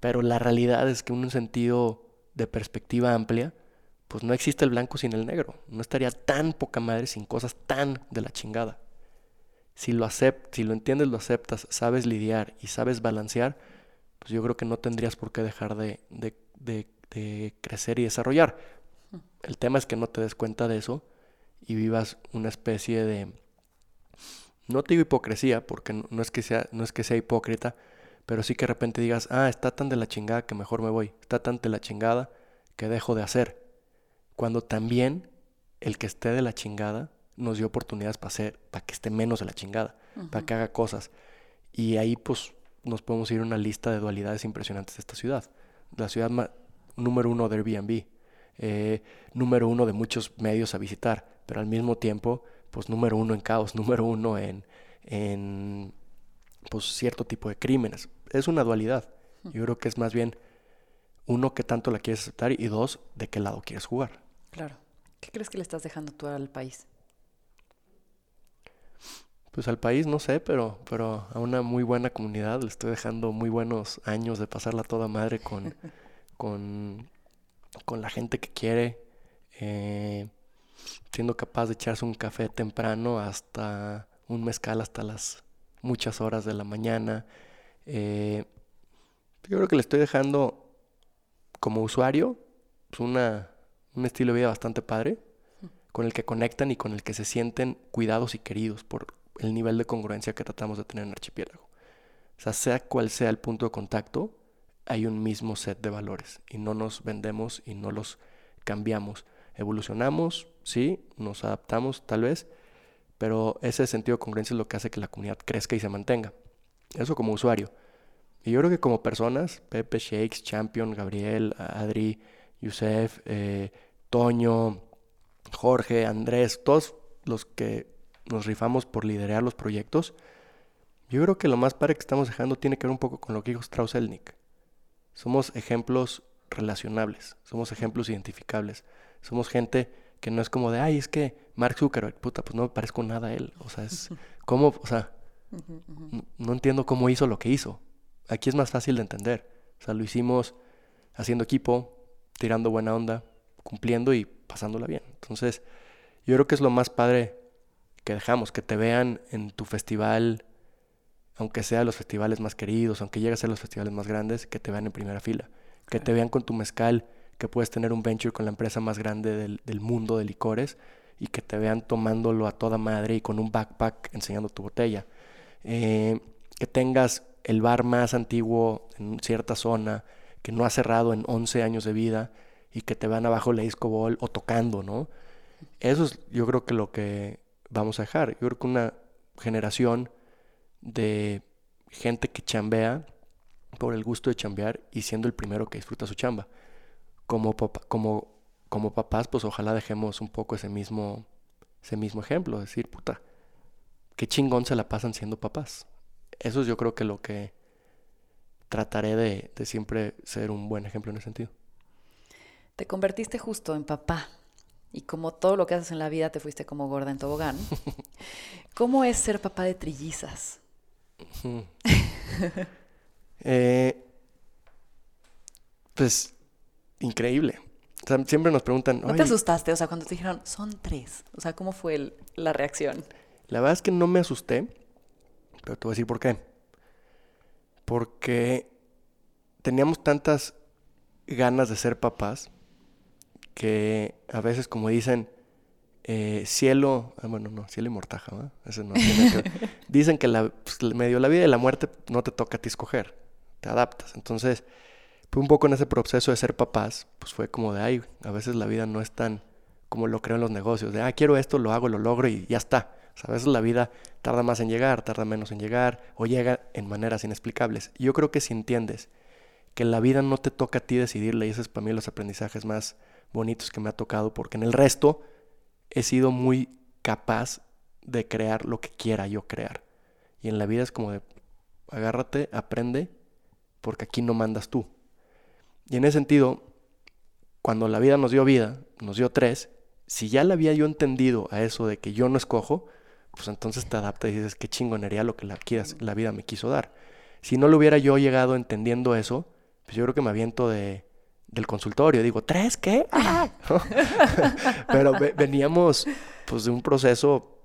Speaker 2: pero la realidad es que en un sentido de perspectiva amplia, pues no existe el blanco sin el negro. No estaría tan poca madre sin cosas tan de la chingada. Si lo aceptas, si lo entiendes, lo aceptas, sabes lidiar y sabes balancear, pues yo creo que no tendrías por qué dejar de, de, de crecer y desarrollar. El tema es que no te des cuenta de eso y vivas una especie de no te digo hipocresía, porque no es que sea, no es que sea hipócrita, pero sí que de repente digas, ah, está tan de la chingada que mejor me voy, está tan de la chingada que dejo de hacer. Cuando también el que esté de la chingada nos dio oportunidades para hacer, para que esté menos de la chingada, para que haga cosas. Y ahí pues nos podemos ir a una lista de dualidades impresionantes de esta ciudad. La ciudad número uno de Airbnb, eh, número uno de muchos medios a visitar, pero al mismo tiempo, pues número uno en caos, número uno en, en pues, cierto tipo de crímenes. Es una dualidad. Yo creo que es más bien, uno, que tanto la quieres aceptar y dos, de qué lado quieres jugar.
Speaker 1: Claro. ¿Qué crees que le estás dejando tú al país?
Speaker 2: Pues al país no sé, pero, pero a una muy buena comunidad le estoy dejando muy buenos años de pasarla toda madre con, con, con la gente que quiere, eh, siendo capaz de echarse un café temprano hasta un mezcal hasta las muchas horas de la mañana. Eh, yo creo que le estoy dejando como usuario pues una, un estilo de vida bastante padre, con el que conectan y con el que se sienten cuidados y queridos por el nivel de congruencia que tratamos de tener en Archipiélago. O sea, sea cual sea el punto de contacto, hay un mismo set de valores y no nos vendemos y no los cambiamos. Evolucionamos, sí, nos adaptamos tal vez, pero ese sentido de congruencia es lo que hace que la comunidad crezca y se mantenga. Eso como usuario. Y yo creo que como personas, Pepe, Shakes, Champion, Gabriel, Adri, Yusef, eh, Toño, Jorge, Andrés, todos los que nos rifamos por liderar los proyectos, yo creo que lo más padre que estamos dejando tiene que ver un poco con lo que dijo Strauss Elnick. Somos ejemplos relacionables, somos ejemplos identificables, somos gente que no es como de, ay, es que Mark Zuckerberg, puta, pues no me parezco nada a él. O sea, es como, o sea, no entiendo cómo hizo lo que hizo. Aquí es más fácil de entender. O sea, lo hicimos haciendo equipo, tirando buena onda, cumpliendo y pasándola bien. Entonces, yo creo que es lo más padre que dejamos, que te vean en tu festival, aunque sea los festivales más queridos, aunque llegue a ser los festivales más grandes, que te vean en primera fila, que te vean con tu mezcal que puedes tener un venture con la empresa más grande del, mundo de licores y que te vean tomándolo a toda madre y con un backpack enseñando tu botella. Eh, que tengas el bar más antiguo en cierta zona, que no ha cerrado en 11 años de vida y que te van abajo la disco ball o tocando, ¿no? Eso es yo creo que lo que vamos a dejar. Yo creo que una generación de gente que chambea por el gusto de chambear y siendo el primero que disfruta su chamba como, como, como papás, pues ojalá dejemos un poco ese mismo, ese mismo ejemplo, decir, puta, qué chingón se la pasan siendo papás. Eso es yo creo que lo que trataré de, de siempre ser un buen ejemplo en ese sentido.
Speaker 1: Te convertiste justo en papá y como todo lo que haces en la vida te fuiste como gorda en tobogán. ¿Cómo es ser papá de trillizas?
Speaker 2: eh, pues increíble. siempre nos preguntan...
Speaker 1: ¿No te asustaste? O sea, cuando te dijeron, son tres. O sea, ¿cómo fue la reacción?
Speaker 2: La verdad es que no me asusté, pero te voy a decir por qué. Porque teníamos tantas ganas de ser papás que a veces, como dicen, eh, cielo, ah, bueno, no, cielo y mortaja, ¿verdad? Ese no dicen que la, pues, medio la vida y la muerte no te toca a ti escoger, te adaptas. Entonces, un poco en ese proceso de ser papás, pues fue como de, ay, a veces la vida no es tan como lo creo en los negocios, de, ah, quiero esto, lo hago, lo logro y ya está. a veces la vida tarda más en llegar, tarda menos en llegar o llega en maneras inexplicables. Yo creo que si entiendes que la vida no te toca a ti decidirla y ese es para mí los aprendizajes más bonitos que me ha tocado porque en el resto he sido muy capaz de crear lo que quiera yo crear. Y en la vida es como de agárrate, aprende, porque aquí no mandas tú. Y en ese sentido, cuando la vida nos dio vida, nos dio tres, si ya la había yo entendido a eso de que yo no escojo, pues entonces te adaptas y dices, qué chingonería lo que la, la vida me quiso dar. Si no lo hubiera yo llegado entendiendo eso, pues yo creo que me aviento de, del consultorio. Digo, ¿tres qué? ¡Ah! Pero veníamos pues de un proceso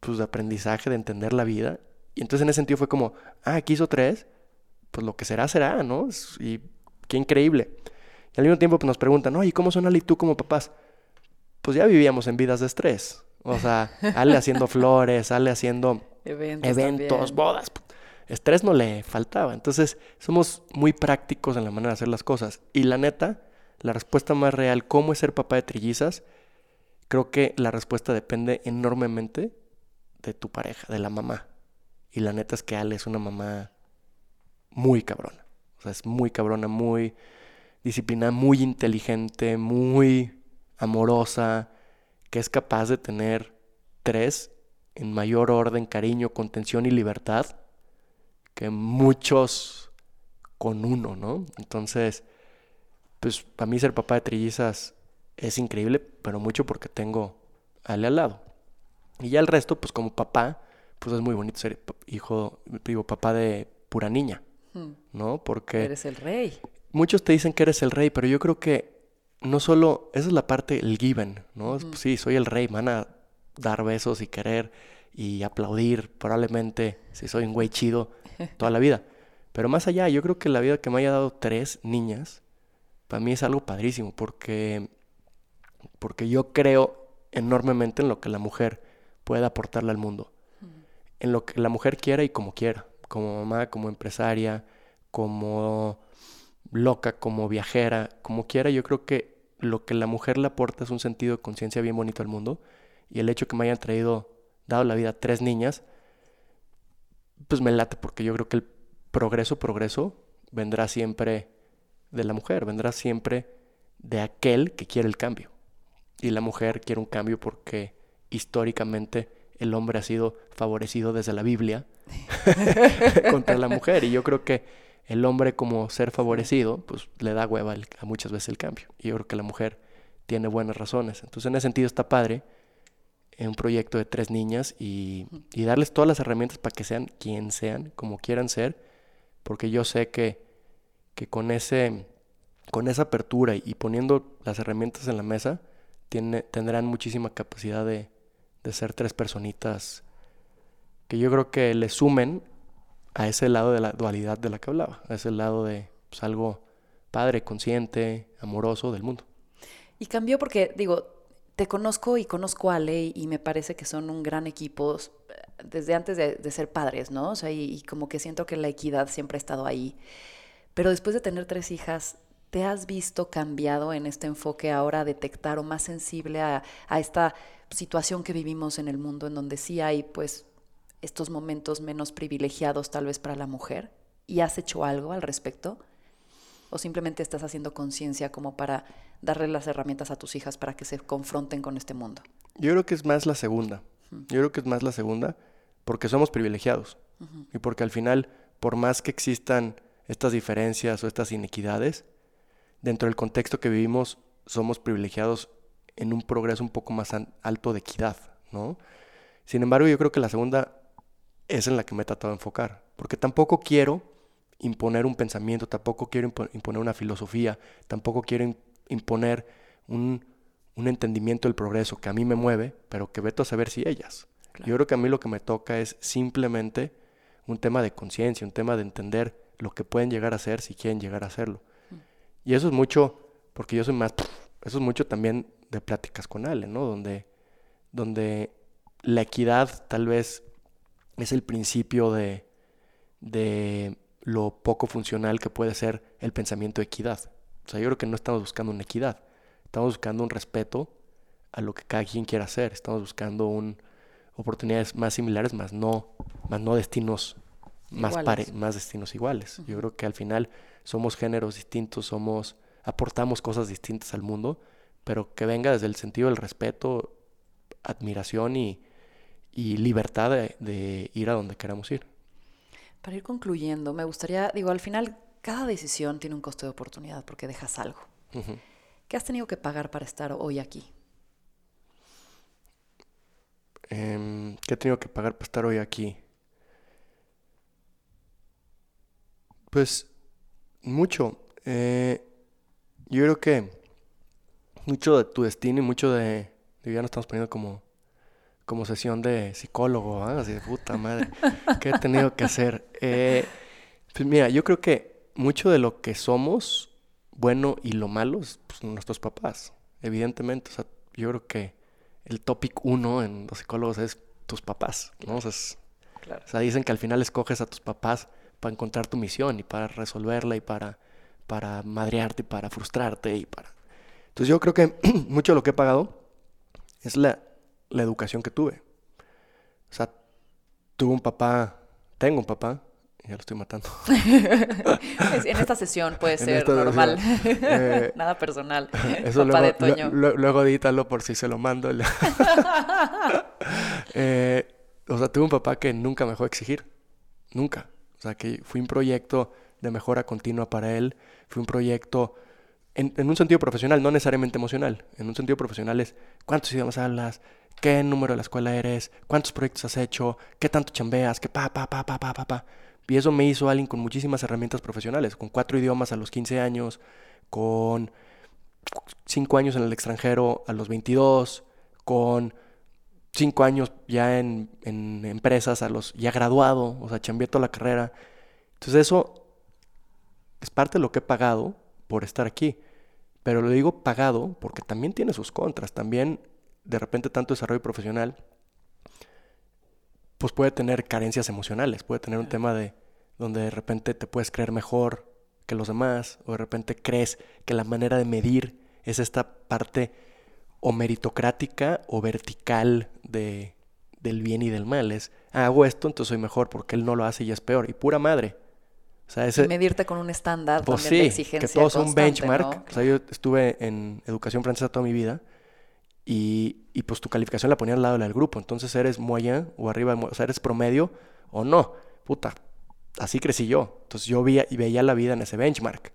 Speaker 2: pues, de aprendizaje, de entender la vida. Y entonces en ese sentido fue como, ah, quiso tres, pues lo que será, será, ¿no? Y qué increíble. Y al mismo tiempo pues, nos preguntan, ¿y cómo son Ale y tú como papás? Pues ya vivíamos en vidas de estrés. O sea, Ale haciendo flores, Ale haciendo eventos, bodas. Estrés no le faltaba. Entonces, somos muy prácticos en la manera de hacer las cosas. Y la neta, la respuesta más real, ¿cómo es ser papá de trillizas? Creo que la respuesta depende enormemente de tu pareja, de la mamá. Y la neta es que Ale es una mamá muy cabrona. O sea, es muy cabrona, muy disciplinada, muy inteligente, muy amorosa, que es capaz de tener tres en mayor orden, cariño, contención y libertad que muchos con uno, ¿no? Entonces, pues para mí ser papá de trillizas es increíble, pero mucho porque tengo a Ale al lado. Y ya el resto, pues como papá, pues es muy bonito ser hijo, digo, papá de pura niña, hmm. ¿no? Porque...
Speaker 1: Eres el rey.
Speaker 2: Muchos te dicen que eres el rey, pero yo creo que no solo, esa es la parte, el given, ¿no? Pues, sí, soy el rey, me van a dar besos y querer y aplaudir, probablemente, si soy un güey chido, toda la vida. Pero más allá, yo creo que la vida que me haya dado tres niñas, para mí es algo padrísimo, porque, porque yo creo enormemente en lo que la mujer puede aportarle al mundo. En lo que la mujer quiera y como quiera, como mamá, como empresaria, como loca, como viajera, como quiera, yo creo que lo que la mujer le aporta es un sentido de conciencia bien bonito al mundo. Y el hecho que me hayan traído, dado la vida a tres niñas, pues me late porque yo creo que el progreso, progreso, vendrá siempre de la mujer, vendrá siempre de aquel que quiere el cambio. Y la mujer quiere un cambio porque históricamente el hombre ha sido favorecido desde la Biblia contra la mujer. Y yo creo que el hombre como ser favorecido, pues le da hueva a muchas veces el cambio. Y yo creo que la mujer tiene buenas razones. Entonces en ese sentido está padre en un proyecto de tres niñas y, y, darles todas las herramientas para que sean quien sean, como quieran ser, porque yo sé que, que con, ese, con esa apertura y poniendo las herramientas en la mesa, tiene, tendrán muchísima capacidad de, de ser tres personitas que yo creo que le sumen a ese lado de la dualidad de la que hablaba, a ese lado de pues, algo padre, consciente, amoroso del mundo.
Speaker 1: Y cambió porque, digo, te conozco y conozco a Ale y me parece que son un gran equipo desde antes de, ser padres, ¿no? O sea, y, como que siento que la equidad siempre ha estado ahí. Pero después de tener tres hijas, ¿te has visto cambiado en este enfoque ahora a detectar o más sensible a, a esta situación que vivimos en el mundo en donde sí hay pues estos momentos menos privilegiados tal vez para la mujer? ¿Y has hecho algo al respecto? ¿O simplemente estás haciendo conciencia como para darle las herramientas a tus hijas para que se confronten con este mundo?
Speaker 2: Yo creo que es más la segunda. Yo creo que es más la segunda porque somos privilegiados. Y porque al final, por más que existan estas diferencias o estas inequidades, dentro del contexto que vivimos, somos privilegiados en un progreso un poco más alto de equidad, ¿no? Sin embargo, yo creo que la segunda es en la que me he tratado de enfocar, porque tampoco quiero imponer un pensamiento, tampoco quiero imponer una filosofía, tampoco quiero imponer un, entendimiento del progreso que a mí me mueve, pero que veto a saber si ellas. Yo creo que a mí lo que me toca es simplemente un tema de conciencia, un tema de entender lo que pueden llegar a ser si quieren llegar a hacerlo. Mm. Y eso es mucho, porque yo soy más, eso es mucho también de pláticas con Ale, ¿no? Donde, donde la equidad tal vez es el principio de, de lo poco funcional que puede ser el pensamiento de equidad. O sea, yo creo que no estamos buscando una equidad, estamos buscando un respeto a lo que cada quien quiera hacer. Estamos buscando un, oportunidades más similares, más no, más no destinos más, más destinos iguales. Yo creo que al final somos géneros distintos, somos aportamos cosas distintas al mundo, pero que venga desde el sentido del respeto, admiración y, libertad de, ir a donde queramos ir.
Speaker 1: Para ir concluyendo, me gustaría, digo, al final cada decisión tiene un costo de oportunidad porque dejas algo. ¿Qué has tenido que pagar para estar hoy aquí?
Speaker 2: Em, ¿Qué he tenido que pagar para estar hoy aquí? Pues mucho. Eh, yo creo que mucho de tu destino y mucho de... ya nos estamos poniendo como, como sesión de psicólogo, ¿ah? así de puta madre. ¿Qué he tenido que hacer? Eh, pues mira, yo creo que mucho de lo que somos, bueno y lo malo, pues, nuestros papás, evidentemente. O sea, yo creo que el topic uno en los psicólogos es tus papás, ¿no? O sea, dicen que al final escoges a tus papás para encontrar tu misión y para resolverla y para, para madrearte y para frustrarte y para... Entonces yo creo que mucho de lo que he pagado es la, la educación que tuve. O sea, tuve un papá, tengo un papá ya lo estoy matando.
Speaker 1: en esta sesión puede ser normal. Eh, Nada personal.
Speaker 2: Eso luego, de Toño. luego edítalo por si se lo mando. Eh, o sea, tuve un papá que nunca me dejó exigir. Nunca. O sea, que fui un proyecto de mejora continua para él. Fue un proyecto en, en, un sentido profesional, no necesariamente emocional. En un sentido profesional es cuántos idiomas hablas, qué número de la escuela eres, cuántos proyectos has hecho, qué tanto chambeas, qué pa, pa, pa, pa, pa, pa, pa. Y eso me hizo alguien con muchísimas herramientas profesionales, con cuatro idiomas a los 15 años, con cinco años en el extranjero a los 22, con cinco años ya en, empresas a los ya graduado, o sea, chambeé toda la carrera. Entonces eso es parte de lo que he pagado por estar aquí. Pero lo digo pagado porque también tiene sus contras. También de repente tanto desarrollo profesional pues puede tener carencias emocionales, puede tener un tema de donde de repente te puedes creer mejor que los demás, o de repente crees que la manera de medir es esta parte o meritocrática o vertical de, del bien y del mal. Es, ah, hago esto, entonces soy mejor, porque él no lo hace y es peor. Y pura madre.
Speaker 1: O sea, ese, medirte con un estándar pues también de exigencia
Speaker 2: que todo es un benchmark. O sea, yo estuve en educación francesa toda mi vida y, y, pues tu calificación la ponía al lado del grupo. Entonces eres moyen o arriba, o sea, eres promedio o no. Puta, así crecí yo. Entonces yo veía, y veía la vida en ese benchmark.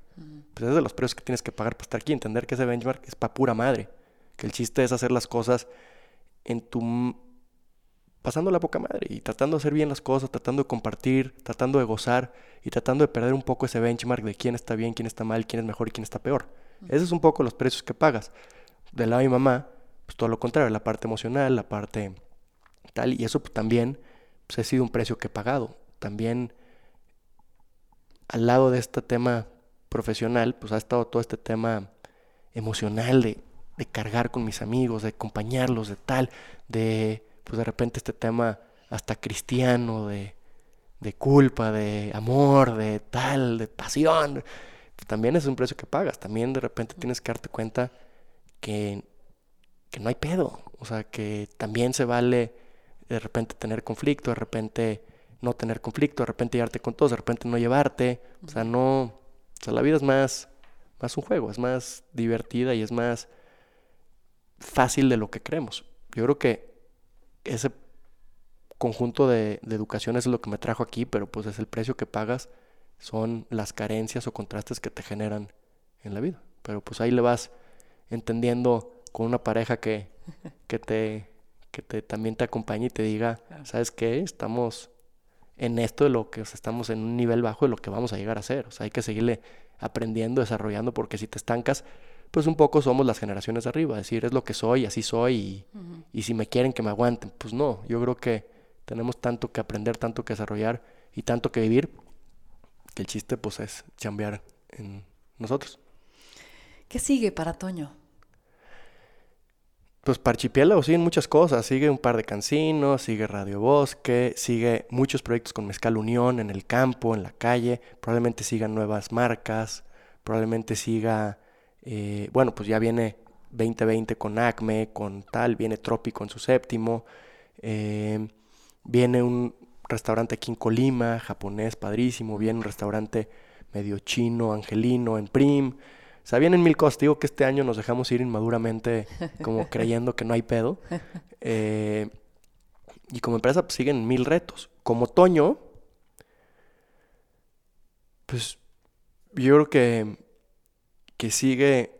Speaker 2: Pues es de los precios que tienes que pagar para estar aquí. Entender que ese benchmark es para pura madre. Que el chiste es hacer las cosas en tu... pasando la poca madre y tratando de hacer bien las cosas, tratando de compartir, tratando de gozar y tratando de perder un poco ese benchmark de quién está bien, quién está mal, quién es mejor y quién está peor. Esos es un poco los precios que pagas. Del lado de mi mamá, pues todo lo contrario, la parte emocional, la parte tal, y eso pues, también pues, ha sido un precio que he pagado. También al lado de este tema profesional, pues ha estado todo este tema emocional de, de cargar con mis amigos, de acompañarlos, de tal, de pues de repente este tema hasta cristiano, de, de culpa, de amor, de tal, de pasión. También es un precio que pagas. También de repente tienes que darte cuenta que que no hay pedo. O sea, que también se vale de repente tener conflicto, de repente no tener conflicto, de repente llevarte con todos, de repente no llevarte. O sea, no. O sea, la vida es más, más un juego, es más divertida y es más fácil de lo que creemos. Yo creo que ese conjunto de, de educación es lo que me trajo aquí, pero pues es el precio que pagas, son las carencias o contrastes que te generan en la vida. Pero pues ahí le vas entendiendo con una pareja que, que te que te, también te acompañe y te diga, ¿sabes qué? Estamos en esto de lo que, estamos en un nivel bajo de lo que vamos a llegar a ser. O sea, hay que seguirle aprendiendo, desarrollando, porque si te estancas, pues un poco somos las generaciones de arriba, decir, es lo que soy, así soy, y, y si me quieren que me aguanten. Pues no, yo creo que tenemos tanto que aprender, tanto que desarrollar y tanto que vivir, que el chiste pues es chambear en nosotros.
Speaker 1: ¿Qué sigue para Toño?
Speaker 2: Pues Parchipiélago siguen muchas cosas, sigue un par de cancinos, sigue Radio Bosque, sigue muchos proyectos con Mezcal Unión en el campo, en la calle, probablemente sigan nuevas marcas, probablemente siga, eh, bueno, pues ya viene 2020 con Acme, con tal, viene Trópico en su séptimo, eh, viene un restaurante aquí en Colima, japonés, padrísimo, viene un restaurante medio chino, angelino, en Prim. Sea, vienen mil cosas. Digo que este año nos dejamos ir inmaduramente como creyendo que no hay pedo. Eh, y como empresa pues, siguen mil retos. Como otoño, pues yo creo que, que sigue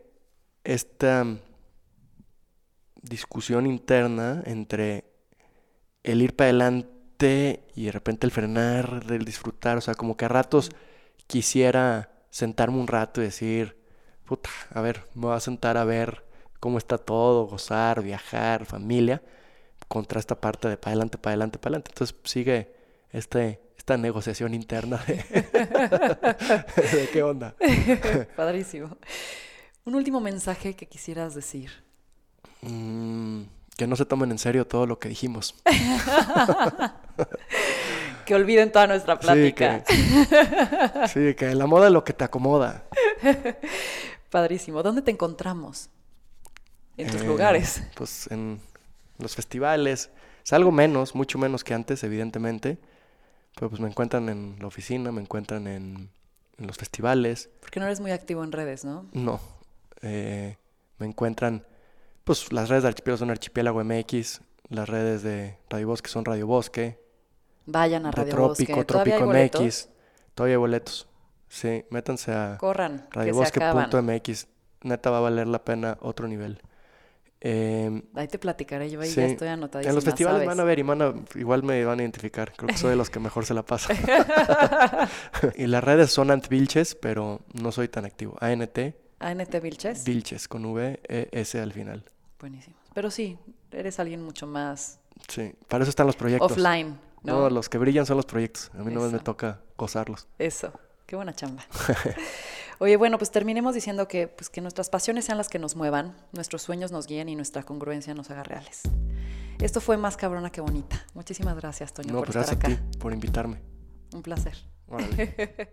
Speaker 2: esta discusión interna entre el ir para adelante y de repente el frenar, el disfrutar, o sea, como que a ratos quisiera sentarme un rato y decir, puta, a ver, me voy a sentar a ver cómo está todo, gozar, viajar, familia, contra esta parte de para adelante, para adelante, para adelante. Entonces sigue este, esta negociación interna de, de qué onda.
Speaker 1: Padrísimo. Un último mensaje que quisieras decir.
Speaker 2: Mm, que no se tomen en serio todo lo que dijimos.
Speaker 1: que olviden toda nuestra plática.
Speaker 2: Sí que, la moda es lo que te acomoda.
Speaker 1: Padrísimo. ¿Dónde te encontramos? En tus eh, lugares.
Speaker 2: Pues en los festivales. Es algo menos, mucho menos que antes, evidentemente. Pero pues me encuentran en la oficina, me encuentran en, en los festivales.
Speaker 1: Porque no eres muy activo en redes, ¿no?
Speaker 2: No. Eh, me encuentran, pues las redes de Archipiélago son Archipiélago MX, las redes de Radio Bosque son Radio Bosque.
Speaker 1: Vayan a Radio
Speaker 2: Trópico,
Speaker 1: Bosque.
Speaker 2: Trópico MX. Todavía hay boletos. Sí, métanse a
Speaker 1: Corran,
Speaker 2: radiobosque.mx. Neta va a valer la pena otro nivel.
Speaker 1: Eh, ahí te platicaré, yo ahí ya estoy anotadísima.
Speaker 2: En los festivales van a ver y van igual me van a identificar. Creo que soy de los que mejor se la pasa. y las redes son Ant Vilches, pero no soy tan activo. ANT.
Speaker 1: ANT Vilches.
Speaker 2: Vilches, con V, E, S al final.
Speaker 1: Buenísimo. Pero sí, eres alguien mucho más.
Speaker 2: Sí, para eso están los proyectos.
Speaker 1: Offline.
Speaker 2: ¿no? los que brillan son los proyectos. A mí no me toca gozarlos.
Speaker 1: Eso. Qué buena chamba. Oye, bueno, pues terminemos diciendo que, pues, que nuestras pasiones sean las que nos muevan, nuestros sueños nos guíen y nuestra congruencia nos haga reales. Esto fue más cabrona que bonita. Muchísimas gracias, Toño,
Speaker 2: no,
Speaker 1: por
Speaker 2: pues
Speaker 1: estar
Speaker 2: gracias a ti por invitarme.
Speaker 1: Un placer.